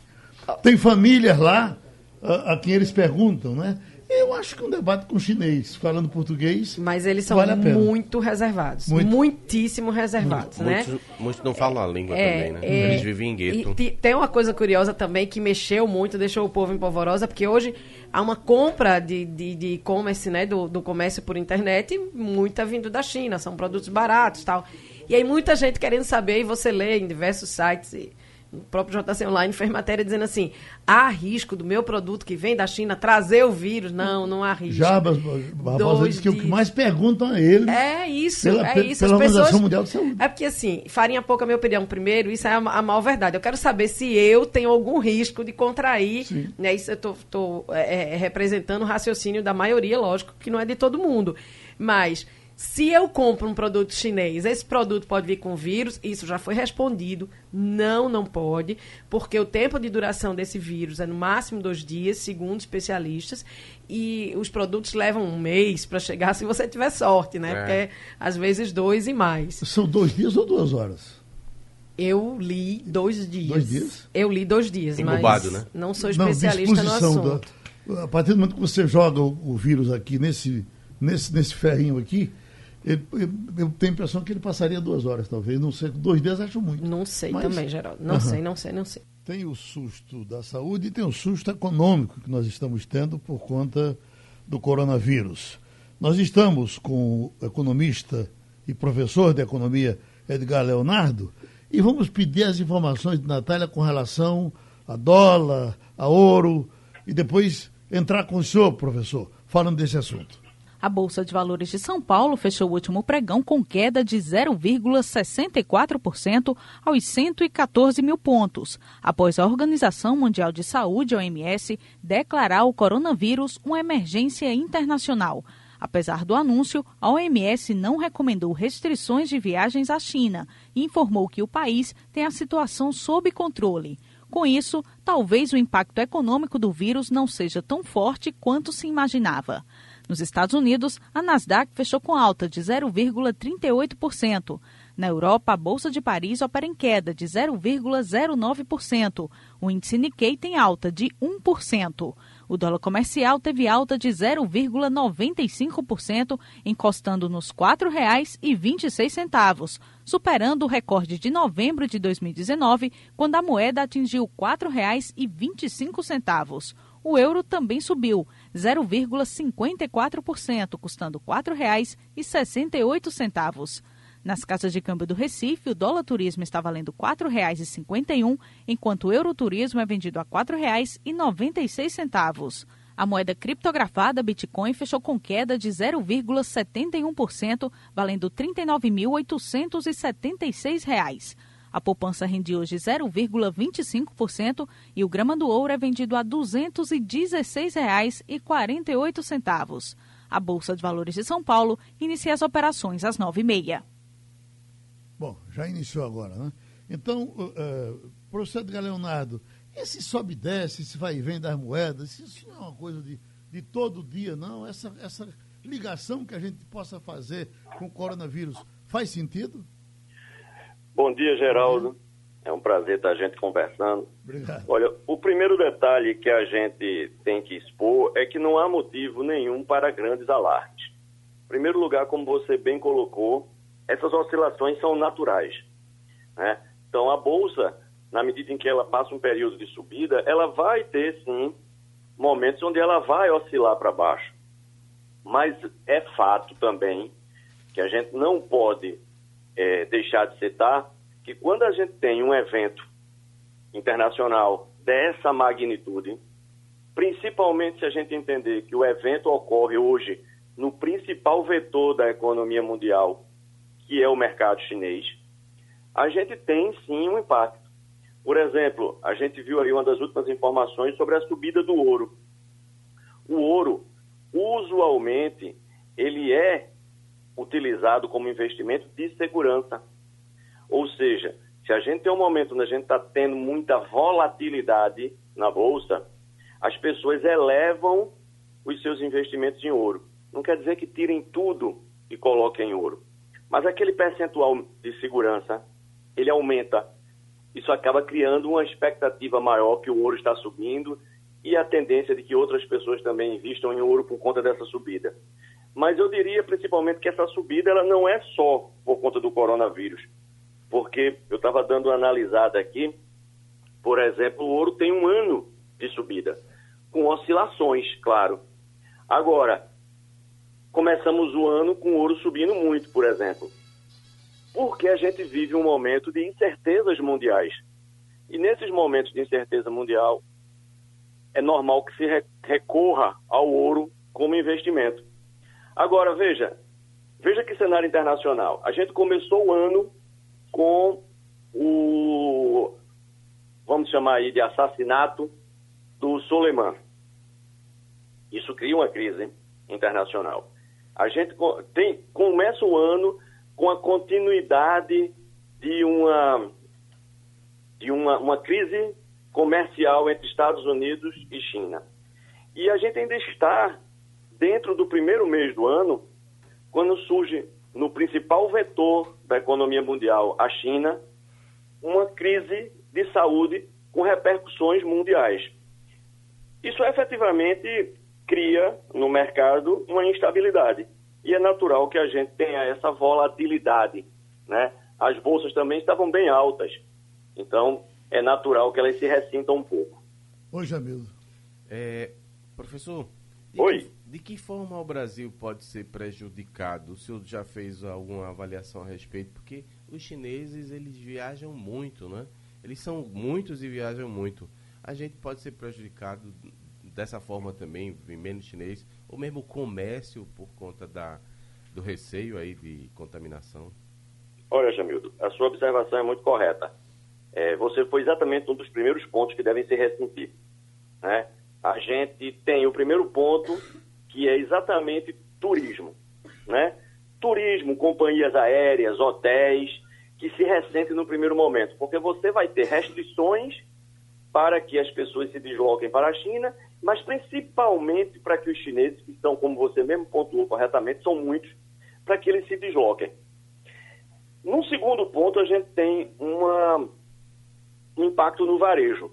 Tem famílias lá a, a quem eles perguntam, né? Eu acho que um debate com o chinês, falando português. Mas eles são vale muito reservados. Muito. Muitíssimo reservados, muito. né? Muitos, muitos não falam a língua é, também, né? É, eles vivem em gueto. E tem uma coisa curiosa também que mexeu muito, deixou o povo em polvorosa, porque hoje há uma compra de e-commerce, de, né? Do, do comércio por internet, muita vindo da China. São produtos baratos tal. E aí muita gente querendo saber, e você lê em diversos sites. E, o próprio JC Online fez matéria dizendo assim: há risco do meu produto que vem da China trazer o vírus? Não, não há risco. Já, Barbosa disse que o que mais perguntam a ele. É isso, pela, é isso. Pela As Organização pessoas, Mundial de Saúde. É porque assim, farinha pouca, minha opinião, primeiro, isso é a, a maior verdade. Eu quero saber se eu tenho algum risco de contrair. Né, isso eu estou é, é, representando o raciocínio da maioria, lógico, que não é de todo mundo. Mas se eu compro um produto chinês, esse produto pode vir com vírus? Isso já foi respondido. Não, não pode, porque o tempo de duração desse vírus é no máximo dois dias, segundo especialistas, e os produtos levam um mês para chegar se você tiver sorte, né? É. Porque às vezes dois e mais. São dois dias ou duas horas? Eu li dois dias. Dois dias? Eu li dois dias, Incubado, mas né? não sou especialista não, no assunto. Da, a partir do momento que você joga o, o vírus aqui nesse, nesse, nesse ferrinho aqui, ele, eu tenho a impressão que ele passaria duas horas, talvez. Não sei, dois dias acho muito. Não sei mas... também, Geraldo. Não sei, não sei, não sei. Tem o susto da saúde e tem o susto econômico que nós estamos tendo por conta do coronavírus. Nós estamos com o economista e professor de economia Edgar Leonardo e vamos pedir as informações de Natália com relação a dólar, a ouro e depois entrar com o senhor, professor, falando desse assunto. A Bolsa de Valores de São Paulo fechou o último pregão com queda de 0,64% aos 114 mil pontos, após a Organização Mundial de Saúde, OMS, declarar o coronavírus uma emergência internacional. Apesar do anúncio, a OMS não recomendou restrições de viagens à China e informou que o país tem a situação sob controle. Com isso, talvez o impacto econômico do vírus não seja tão forte quanto se imaginava. Nos Estados Unidos, a Nasdaq fechou com alta de 0,38%. Na Europa, a Bolsa de Paris opera em queda de 0,09%. O índice Nikkei tem alta de 1%. O dólar comercial teve alta de 0,95%, encostando nos R$ 4,26, superando o recorde de novembro de 2019, quando a moeda atingiu R$ 4,25. O euro também subiu 0,54%, custando R$ 4,68. Nas casas de câmbio do Recife, o dólar turismo está valendo R$ 4,51, enquanto o euro turismo é vendido a R$ 4,96. A moeda criptografada Bitcoin fechou com queda de 0,71%, valendo R$ 39.876. A poupança rende hoje 0,25% e o grama do ouro é vendido a R$ 216,48. A Bolsa de Valores de São Paulo inicia as operações às 9h30. Bom, já iniciou agora, né? Então, uh, professor Edgar Leonardo, esse sobe e desce, esse vai e vem das moedas, isso não é uma coisa de, de todo dia, não? Essa, essa ligação que a gente possa fazer com o coronavírus faz sentido? Bom dia, Geraldo. É um prazer estar a gente conversando. Obrigado. Olha, o primeiro detalhe que a gente tem que expor é que não há motivo nenhum para grandes alardes. Em primeiro lugar, como você bem colocou, essas oscilações são naturais. Né? Então, a bolsa, na medida em que ela passa um período de subida, ela vai ter sim momentos onde ela vai oscilar para baixo. Mas é fato também que a gente não pode é, deixar de citar que quando a gente tem um evento internacional dessa magnitude, principalmente se a gente entender que o evento ocorre hoje no principal vetor da economia mundial, que é o mercado chinês, a gente tem sim um impacto. Por exemplo, a gente viu aí uma das últimas informações sobre a subida do ouro. O ouro, usualmente, ele é utilizado como investimento de segurança. Ou seja, se a gente tem um momento onde a gente está tendo muita volatilidade na bolsa, as pessoas elevam os seus investimentos em ouro. Não quer dizer que tirem tudo e coloquem em ouro, mas aquele percentual de segurança ele aumenta. Isso acaba criando uma expectativa maior que o ouro está subindo e a tendência de que outras pessoas também investam em ouro por conta dessa subida. Mas eu diria principalmente que essa subida ela não é só por conta do coronavírus, porque eu estava dando uma analisada aqui, por exemplo, o ouro tem um ano de subida, com oscilações, claro. Agora, começamos o ano com o ouro subindo muito, por exemplo, porque a gente vive um momento de incertezas mundiais. E nesses momentos de incerteza mundial, é normal que se recorra ao ouro como investimento. Agora, veja, veja que cenário internacional. A gente começou o ano com o, vamos chamar aí de assassinato do Soleiman. Isso cria uma crise internacional. A gente tem, começa o ano com a continuidade de uma, de uma, uma crise comercial entre Estados Unidos e China. E a gente ainda está dentro do primeiro mês do ano, quando surge no principal vetor da economia mundial, a China, uma crise de saúde com repercussões mundiais. Isso efetivamente cria no mercado uma instabilidade. E é natural que a gente tenha essa volatilidade. Né? As bolsas também estavam bem altas. Então, é natural que elas se ressintam um pouco. Oi, Jamil. É, professor, Oi. De que forma o Brasil pode ser prejudicado? O senhor já fez alguma avaliação a respeito? Porque os chineses, eles viajam muito, né? Eles são muitos e viajam muito. A gente pode ser prejudicado dessa forma também, menos chinês, ou mesmo o comércio por conta da, do receio aí de contaminação? Olha, Jamildo, a sua observação é muito correta. É, você foi exatamente um dos primeiros pontos que devem ser ressentir. Né? A gente tem o primeiro ponto, que é exatamente turismo. Né? Turismo, companhias aéreas, hotéis, que se ressentem no primeiro momento, porque você vai ter restrições para que as pessoas se desloquem para a China, mas principalmente para que os chineses, que são, como você mesmo pontuou corretamente, são muitos, para que eles se desloquem. Num segundo ponto, a gente tem uma, um impacto no varejo.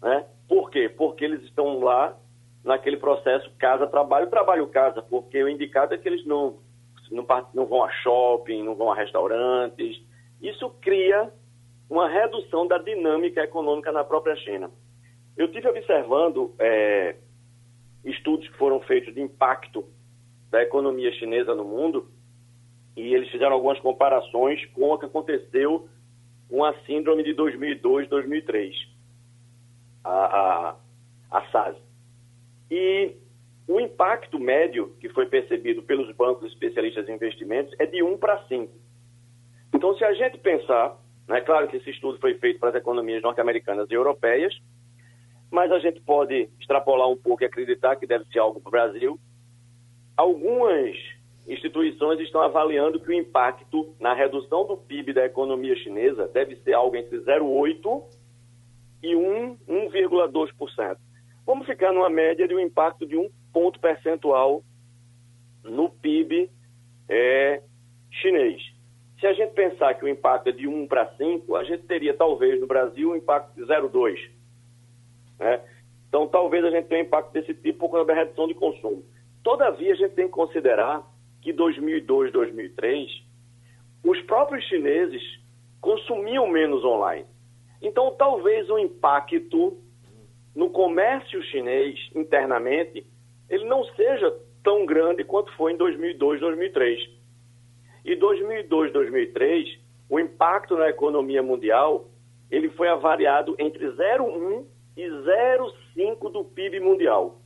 Né? Por quê? Porque eles estão lá naquele processo casa-trabalho, trabalho-casa, porque o indicado é que eles não, não, não vão a shopping, não vão a restaurantes. Isso cria uma redução da dinâmica econômica na própria China. Eu tive observando é, estudos que foram feitos de impacto da economia chinesa no mundo e eles fizeram algumas comparações com o que aconteceu com a síndrome de 2002, 2003, a, a, a SARS. E o impacto médio que foi percebido pelos bancos especialistas em investimentos é de 1 para 5. Então, se a gente pensar é claro que esse estudo foi feito para as economias norte-americanas e europeias, mas a gente pode extrapolar um pouco e acreditar que deve ser algo para o Brasil. Algumas instituições estão avaliando que o impacto na redução do PIB da economia chinesa deve ser algo entre 0,8% e 1,2%. Vamos ficar numa média de um impacto de um ponto percentual no PIB é, chinês. Se a gente pensar que o impacto é de 1 para 5, a gente teria talvez no Brasil um impacto de 0,2. Né? Então talvez a gente tenha um impacto desse tipo por causa da redução de consumo. Todavia, a gente tem que considerar que 2002, 2003, os próprios chineses consumiam menos online. Então, talvez o impacto no comércio chinês internamente ele não seja tão grande quanto foi em 2002, 2003. E 2002, 2003, o impacto na economia mundial ele foi avaliado entre 0,1 e 0,5 do PIB mundial.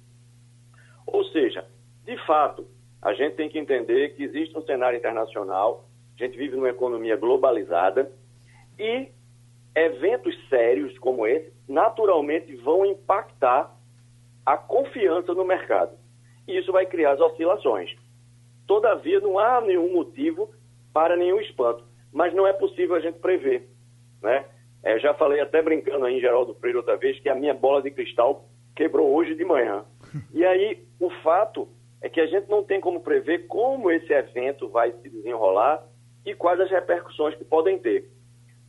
Ou seja, de fato, a gente tem que entender que existe um cenário internacional, a gente vive numa economia globalizada e eventos sérios como esse naturalmente vão impactar a confiança no mercado. E isso vai criar as oscilações. Todavia, não há nenhum motivo para nenhum espanto. Mas não é possível a gente prever. Né? É, já falei até brincando aí em Geraldo Freire outra vez que a minha bola de cristal quebrou hoje de manhã. E aí, o fato é que a gente não tem como prever como esse evento vai se desenrolar e quais as repercussões que podem ter.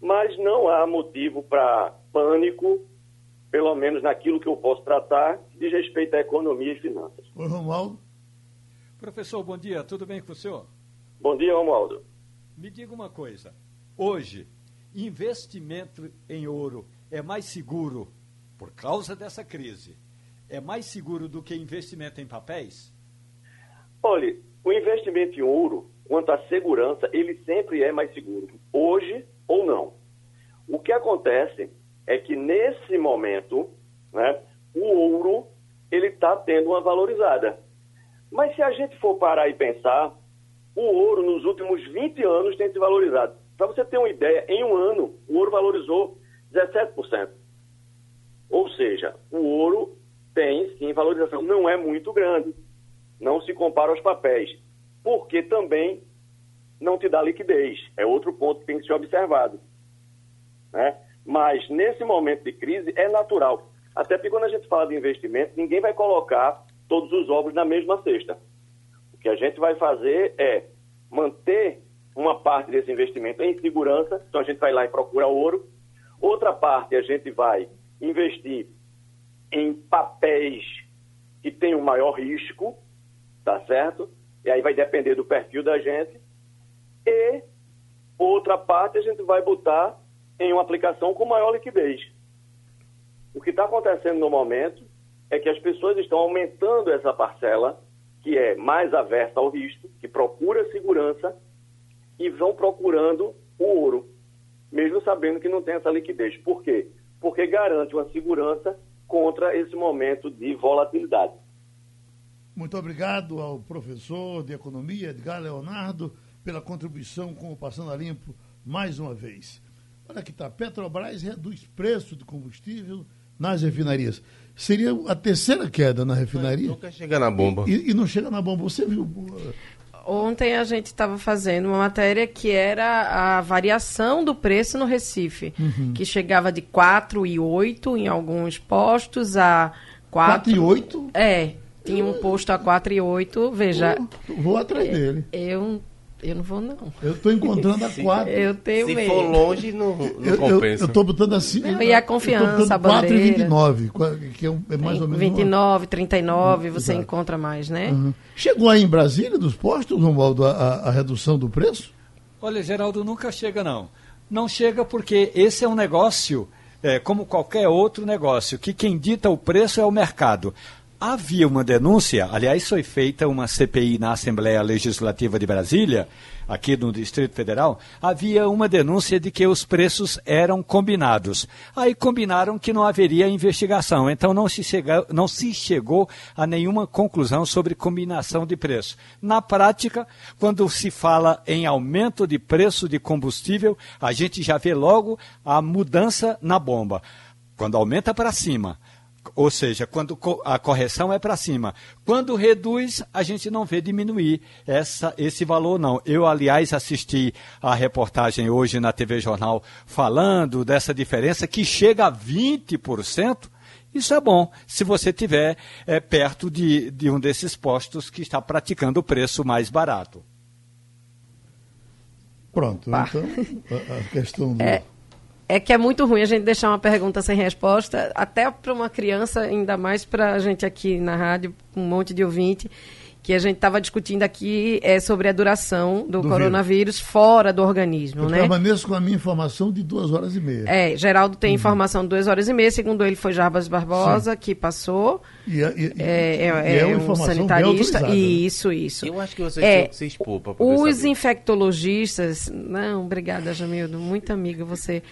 Mas não há motivo para pânico, pelo menos naquilo que eu posso tratar, diz respeito à economia e finanças. Oi, Romualdo. Professor, bom dia, tudo bem com o senhor? Bom dia, Romualdo. Me diga uma coisa. Hoje, investimento em ouro é mais seguro, por causa dessa crise, é mais seguro do que investimento em papéis? Olha, o investimento em ouro, quanto à segurança, ele sempre é mais seguro, hoje ou não. O que acontece é que nesse momento, né, o ouro ele está tendo uma valorizada. Mas se a gente for parar e pensar, o ouro nos últimos 20 anos tem se valorizado. Para você ter uma ideia, em um ano o ouro valorizou 17%. Ou seja, o ouro tem sim valorização, não é muito grande, não se compara aos papéis, porque também não te dá liquidez. É outro ponto que tem que ser observado. Né? Mas nesse momento de crise é natural. Até porque quando a gente fala de investimento, ninguém vai colocar todos os ovos na mesma cesta. O que a gente vai fazer é manter uma parte desse investimento em segurança, então a gente vai lá e procura ouro. Outra parte a gente vai investir em papéis que têm um maior risco, tá certo? E aí vai depender do perfil da gente. E outra parte a gente vai botar em uma aplicação com maior liquidez. O que está acontecendo no momento é que as pessoas estão aumentando essa parcela que é mais aversa ao risco, que procura segurança e vão procurando o ouro, mesmo sabendo que não tem essa liquidez. Por quê? Porque garante uma segurança contra esse momento de volatilidade. Muito obrigado ao professor de economia, Edgar Leonardo, pela contribuição com o Passando a Limpo mais uma vez. Olha que está, Petrobras reduz preço do combustível nas refinarias. Seria a terceira queda na refinaria. Nunca chega na bomba. E, e não chega na bomba. Você viu? Ontem a gente estava fazendo uma matéria que era a variação do preço no Recife, Uhum. que chegava de 4,8 em alguns postos a 4. 4,8? É, tinha um posto a 4,8. Veja, Vou atrás dele. eu, eu não vou, não. Eu estou encontrando a 4. Eu tenho Se medo. for longe, não, não Eu, compensa. eu tô botando assim. Não, e a confiança, a bandeira. 4,29, qua- que é, um- é mais ou menos. uma- 29, 39, você Exato. encontra mais, né? Uhum. Chegou aí em Brasília, dos postos, Romualdo, a, a- a redução do preço? Olha, Geraldo, nunca chega não. Não chega porque esse é um negócio, é, como qualquer outro negócio, que quem dita o preço é o mercado. Havia uma denúncia, aliás, foi feita uma CPI na Assembleia Legislativa de Brasília, aqui no Distrito Federal, havia uma denúncia de que os preços eram combinados. Aí combinaram que não haveria investigação, então não se, não se chegou a nenhuma conclusão sobre combinação de preço. Na prática, quando se fala em aumento de preço de combustível, a gente já vê logo a mudança na bomba. Quando aumenta para cima, ou seja, quando a correção é para cima. Quando reduz, a gente não vê diminuir essa, esse valor, não. Eu, aliás, assisti a reportagem hoje na TV Jornal falando dessa diferença que chega a 20%. Isso é bom se você estiver perto de, de um desses postos que está praticando o preço mais barato. Pronto, Pá. então a, a questão do. É, é que é muito ruim a gente deixar uma pergunta sem resposta, até para uma criança, ainda mais para a gente aqui na rádio, com um monte de ouvinte, que a gente estava discutindo aqui é, sobre a duração do, Do coronavírus fora do organismo, Eu né? permaneço com a minha informação de duas horas e meia. É, Geraldo Uhum. tem informação de duas horas e meia, segundo ele foi Jarbas Barbosa que passou. E, é- e- É, é, e é uma um informação bem sanitarista. autorizada, né? Isso, isso. Eu acho que vocês É, tinham que se expor para Os saber. infectologistas, não, obrigada, Jamildo, muito amiga você.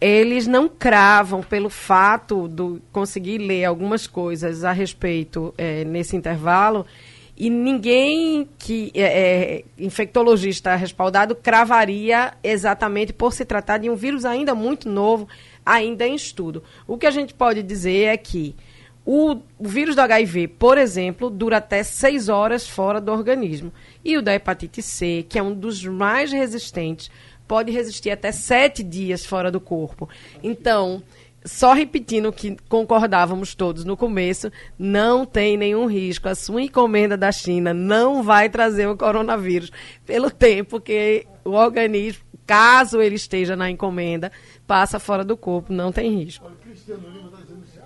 Eles não cravam pelo fato de conseguir ler algumas coisas a respeito é, nesse intervalo. E ninguém que é, é infectologista respaldado cravaria exatamente por se tratar de um vírus ainda muito novo, ainda em estudo. O que a gente pode dizer é que o, o vírus do HIV, por exemplo, dura até seis horas fora do organismo. E o da hepatite C, que é um dos mais resistentes, pode resistir até sete dias fora do corpo. Então, só repetindo o que concordávamos todos no começo, não tem nenhum risco. A sua encomenda da China não vai trazer o coronavírus pelo tempo que o organismo, caso ele esteja na encomenda, passa fora do corpo, não tem risco. Olha, Cristiano Lima está dizendo assim,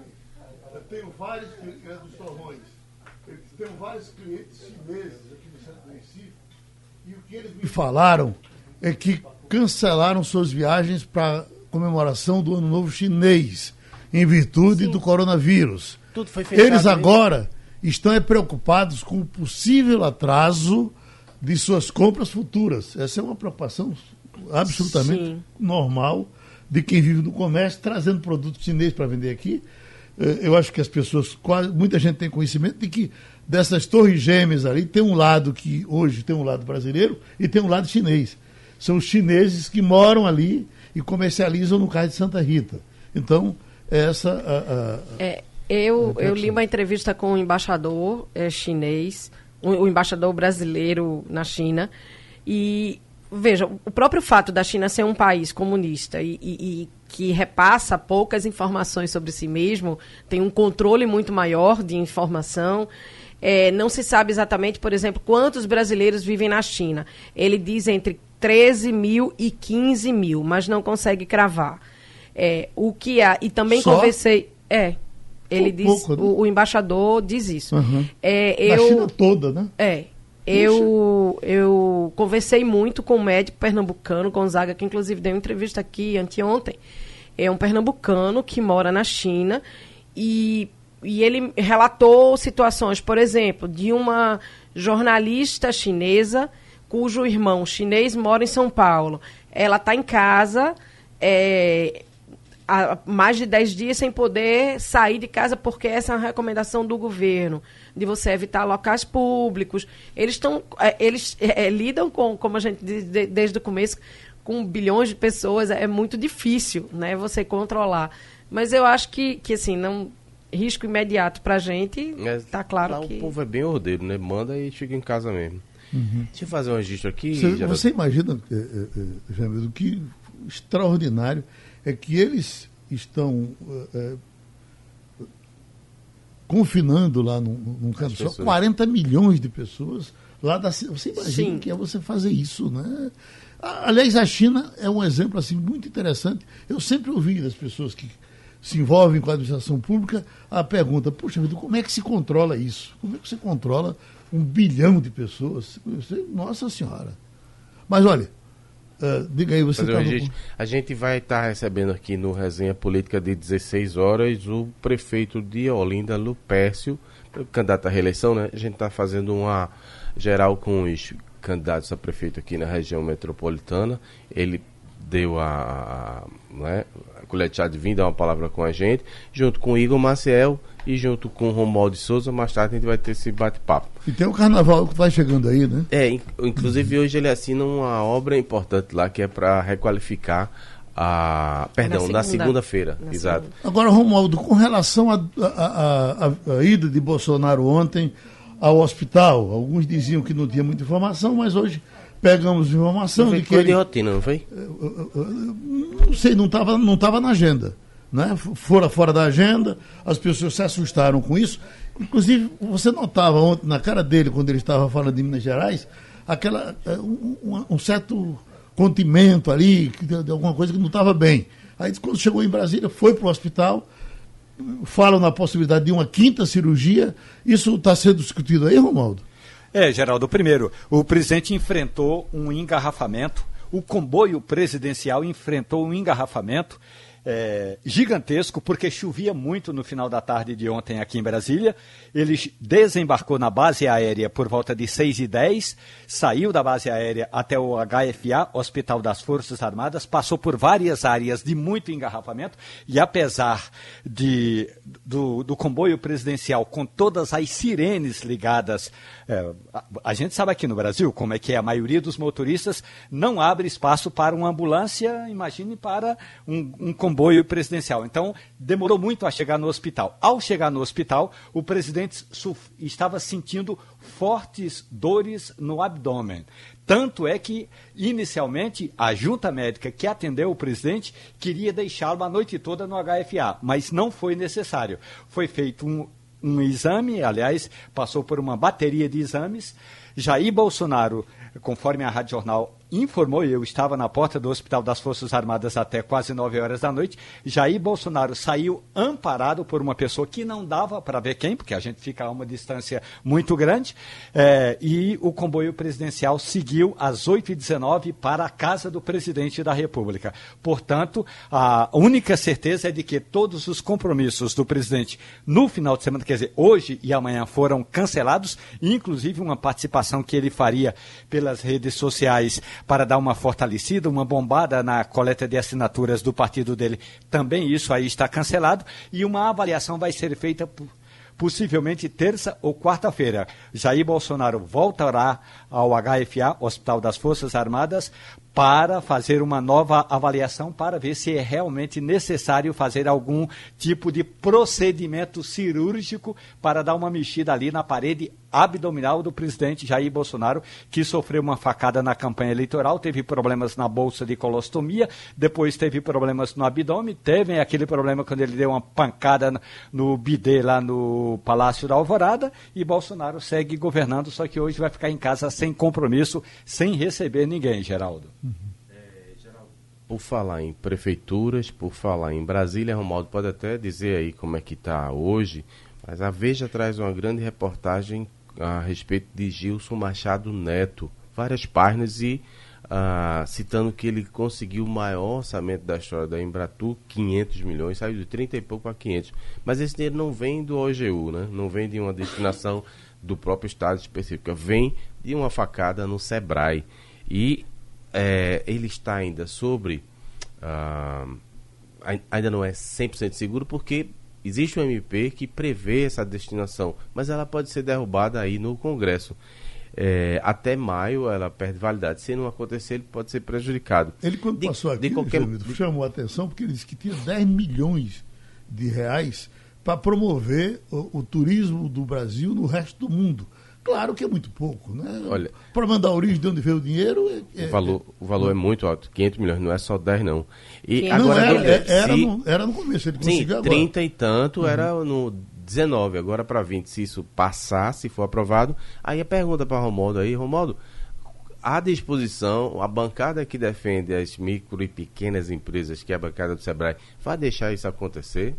eu tenho vários clientes é dos torrões, eu tenho vários clientes chineses aqui no centro do Recife, e o que eles me falaram é que cancelaram suas viagens para comemoração do Ano Novo Chinês, em virtude Sim. do coronavírus. Fechado, Eles agora estão é, preocupados com o possível atraso de suas compras futuras. Essa é uma preocupação absolutamente Sim. normal de quem vive no comércio, trazendo produto chinês para vender aqui. Eh, eu acho que as pessoas, quase, muita gente tem conhecimento de que dessas torres gêmeas ali tem um lado que hoje tem um lado brasileiro e tem um lado chinês. São os chineses que moram ali e comercializam no Cais de Santa Rita. Então, essa. A, a, é, eu, eu li uma entrevista com o um embaixador é, chinês, o, um, um embaixador brasileiro na China, e veja, o próprio fato da China ser um país comunista e, e, e, que repassa poucas informações sobre si mesmo, tem um controle muito maior de informação. É, não se sabe exatamente, por exemplo, quantos brasileiros vivem na China. Ele diz entre 13 mil e 15 mil, mas não consegue cravar. É, o que há, e também Só? conversei. É. Ele diz, pouco, né? o, o, embaixador diz isso. Uhum. É, eu, Na China toda, né? É. Eu, eu conversei muito com um médico pernambucano, Gonzaga, que inclusive deu uma entrevista aqui anteontem. É um pernambucano que mora na China e, e ele relatou situações, por exemplo, de uma jornalista chinesa cujo irmão chinês mora em São Paulo. Ela está em casa é, há mais de 10 dias sem poder sair de casa, porque essa é uma recomendação do governo, de você evitar locais públicos. Eles, estão, é, eles é, lidam com, como a gente diz de, desde o começo, com bilhões de pessoas, é muito difícil né, você controlar. Mas eu acho que, que assim, não, risco imediato para a gente, está claro lá que... o povo é bem ordeiro, né? Manda e fica em casa mesmo. Uhum. Deixa eu fazer um registro aqui. Você, você imagina, é, é, o que extraordinário é que eles estão é, confinando lá num, num canto só 40 milhões de pessoas lá da Você imagina Sim. que é você fazer isso, né? Aliás, a China é um exemplo assim muito interessante. Eu sempre ouvi das pessoas que se envolvem com a administração pública a pergunta: puxa vida, como é que se controla isso? Como é que você controla um bilhão de pessoas. Nossa Senhora. Mas olha, uh, diga aí, você tá gente, A gente vai estar tá recebendo aqui no Resenha Política de 16 horas o prefeito de Olinda, Lupércio, candidato à reeleição, né? A gente está fazendo uma geral com os candidatos a prefeito aqui na região metropolitana. Ele deu a, a, né, a de de vinho, dar uma palavra com a gente, junto com o Igor Maciel, e junto com o Romualdo de Souza, mais tarde a gente vai ter esse bate-papo. E tem o carnaval que vai chegando aí, né? É, inclusive hoje ele assina uma obra importante lá que é para requalificar a. Perdão, na segunda-feira. Segunda exato. Segunda. Agora, Romualdo, com relação à ida de Bolsonaro ontem ao hospital, alguns diziam que não tinha muita informação, mas hoje pegamos informação de que. Ele... de rotina, não foi? Não sei, não estava não tava na agenda né? fora fora da agenda, as pessoas se assustaram com isso. Inclusive, você notava ontem na cara dele, quando ele estava falando de Minas Gerais, aquela, é, um, um certo contimento ali, de alguma coisa que não estava bem. Aí, quando chegou em Brasília, foi para o hospital, falam na possibilidade de uma quinta cirurgia. Isso está sendo discutido aí, Romualdo? É, Geraldo. Primeiro, o presidente enfrentou um engarrafamento, o comboio presidencial enfrentou um engarrafamento é, gigantesco, porque chovia muito no final da tarde de ontem aqui em Brasília. Ele desembarcou na base aérea por volta de 6 e 10 saiu da base aérea até o HFA, Hospital das Forças Armadas, passou por várias áreas de muito engarrafamento e apesar de, do, do comboio presidencial com todas as sirenes ligadas, é, a, a gente sabe aqui no Brasil como é que é, a maioria dos motoristas não abre espaço para uma ambulância, imagine para um, um comboio presidencial. Então, demorou muito a chegar no hospital. Ao chegar no hospital, o presidente estava sentindo fortes dores no abdômen Tanto é que, inicialmente, a junta médica que atendeu o presidente queria deixá-lo a noite toda no HFA, mas não foi necessário. Foi feito um, um exame, aliás, passou por uma bateria de exames. Jair Bolsonaro, conforme a Rádio Jornal informou, e eu estava na porta do Hospital das Forças Armadas até quase 9 horas da noite, Jair Bolsonaro saiu amparado por uma pessoa que não dava para ver quem, porque a gente fica a uma distância muito grande, é, e o comboio presidencial seguiu às 8h19 para a casa do presidente da República. Portanto, a única certeza é de que todos os compromissos do presidente no final de semana, quer dizer, hoje e amanhã, foram cancelados, inclusive uma participação que ele faria pelas redes sociais para dar uma fortalecida, uma bombada na coleta de assinaturas do partido dele. Também isso aí está cancelado e uma avaliação vai ser feita possivelmente terça ou quarta-feira. Jair Bolsonaro voltará ao HFA, Hospital das Forças Armadas, para fazer uma nova avaliação para ver se é realmente necessário fazer algum tipo de procedimento cirúrgico para dar uma mexida ali na parede abdominal do presidente Jair Bolsonaro, que sofreu uma facada na campanha eleitoral, teve problemas na bolsa de colostomia, depois teve problemas no abdômen, teve aquele problema quando ele deu uma pancada no bidê lá no Palácio da Alvorada, e Bolsonaro segue governando, só que hoje vai ficar em casa sem compromisso, sem receber ninguém, Geraldo. Por falar em prefeituras, por falar em Brasília, Romualdo pode até dizer aí como é que está hoje, mas a Veja traz uma grande reportagem a respeito de Gilson Machado Neto, várias páginas e uh, citando que ele conseguiu o maior orçamento da história da Embratur, 500 milhões, saiu de 30 e pouco a 500. Mas esse dinheiro não vem do OGU, né? não vem de uma destinação do próprio Estado específica, vem de uma facada no Sebrae. E é, ele está ainda sobre. Uh, ainda não é 100% seguro porque existe um MP que prevê essa destinação, mas ela pode ser derrubada aí no Congresso. É, até maio ela perde validade. Se não acontecer, ele pode ser prejudicado. Ele, quando de, passou aqui, de qualquer... de... chamou a atenção porque ele disse que tinha 10 milhões de reais para promover o, o, turismo do Brasil no resto do mundo. Claro que é muito pouco, né? Olha, para mandar a origem de onde veio o dinheiro. É, o, valor, o valor é muito alto, 500 milhões, não é só 10 não. E não agora era, é, era, se, no, era no começo, ele sim, conseguiu agora. 30 e tanto uhum. era no 19, agora para 20, se isso passar, se for aprovado. Aí a pergunta para Romualdo aí, Romualdo, à disposição, a bancada que defende as micro e pequenas empresas, que é a bancada do Sebrae, vai deixar isso acontecer?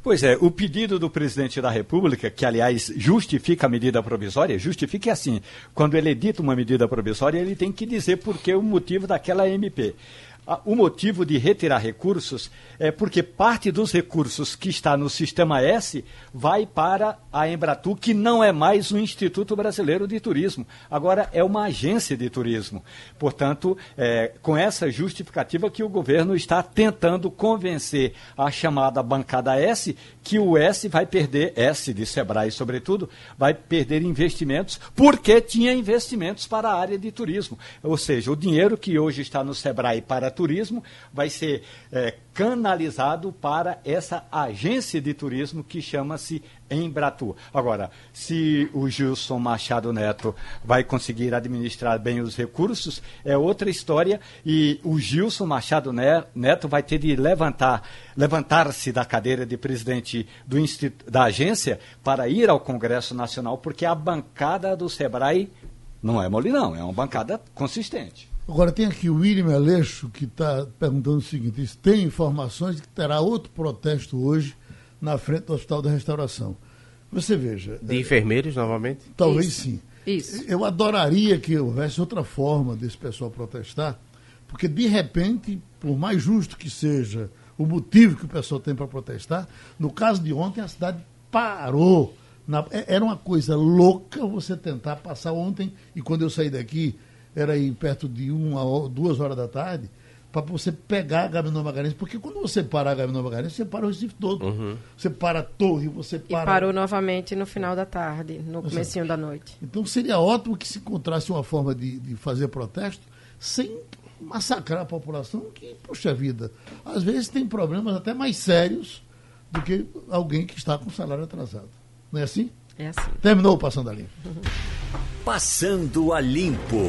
Pois é, o pedido do presidente da República, que aliás justifica a medida provisória, justifica assim: quando ele edita uma medida provisória, ele tem que dizer por que o motivo daquela MP o motivo de retirar recursos é porque parte dos recursos que está no Sistema S vai para a Embratu, que não é mais o Instituto Brasileiro de Turismo, agora é uma agência de turismo. Portanto, é, com essa justificativa que o governo está tentando convencer a chamada bancada S que o S vai perder, S de Sebrae sobretudo, vai perder investimentos, porque tinha investimentos para a área de turismo. Ou seja, o dinheiro que hoje está no Sebrae para turismo vai ser é, canalizado para essa agência de turismo que chama-se Embratur. Agora, se o Gilson Machado Neto vai conseguir administrar bem os recursos, é outra história e o Gilson Machado Neto vai ter de levantar, levantar-se da cadeira de presidente do da agência para ir ao Congresso Nacional, porque a bancada do Sebrae não é mole não, é uma bancada consistente. Agora tem aqui o William Aleixo que está perguntando o seguinte: tem informações de que terá outro protesto hoje na frente do Hospital da Restauração. Você veja. De é, enfermeiros novamente? Talvez Isso. sim. Isso. Eu adoraria que houvesse outra forma desse pessoal protestar, porque de repente, por mais justo que seja o motivo que o pessoal tem para protestar, no caso de ontem a cidade parou. Na, é, era uma coisa louca você tentar passar ontem, e quando eu saí daqui, era aí perto de uma, duas horas da tarde, para você pegar a Gabriel Magalhães, porque quando você para a Gabriel Magalhães, você para o Recife todo. Uhum. Você para a torre, você para... E parou novamente no final da tarde, no comecinho da noite. Então seria ótimo que se encontrasse uma forma de, de fazer protesto sem massacrar a população, que, puxa vida, às vezes tem problemas até mais sérios do que alguém que está com salário atrasado. Não é assim? É assim. Terminou o Passando a Limpo. Passando a Limpo.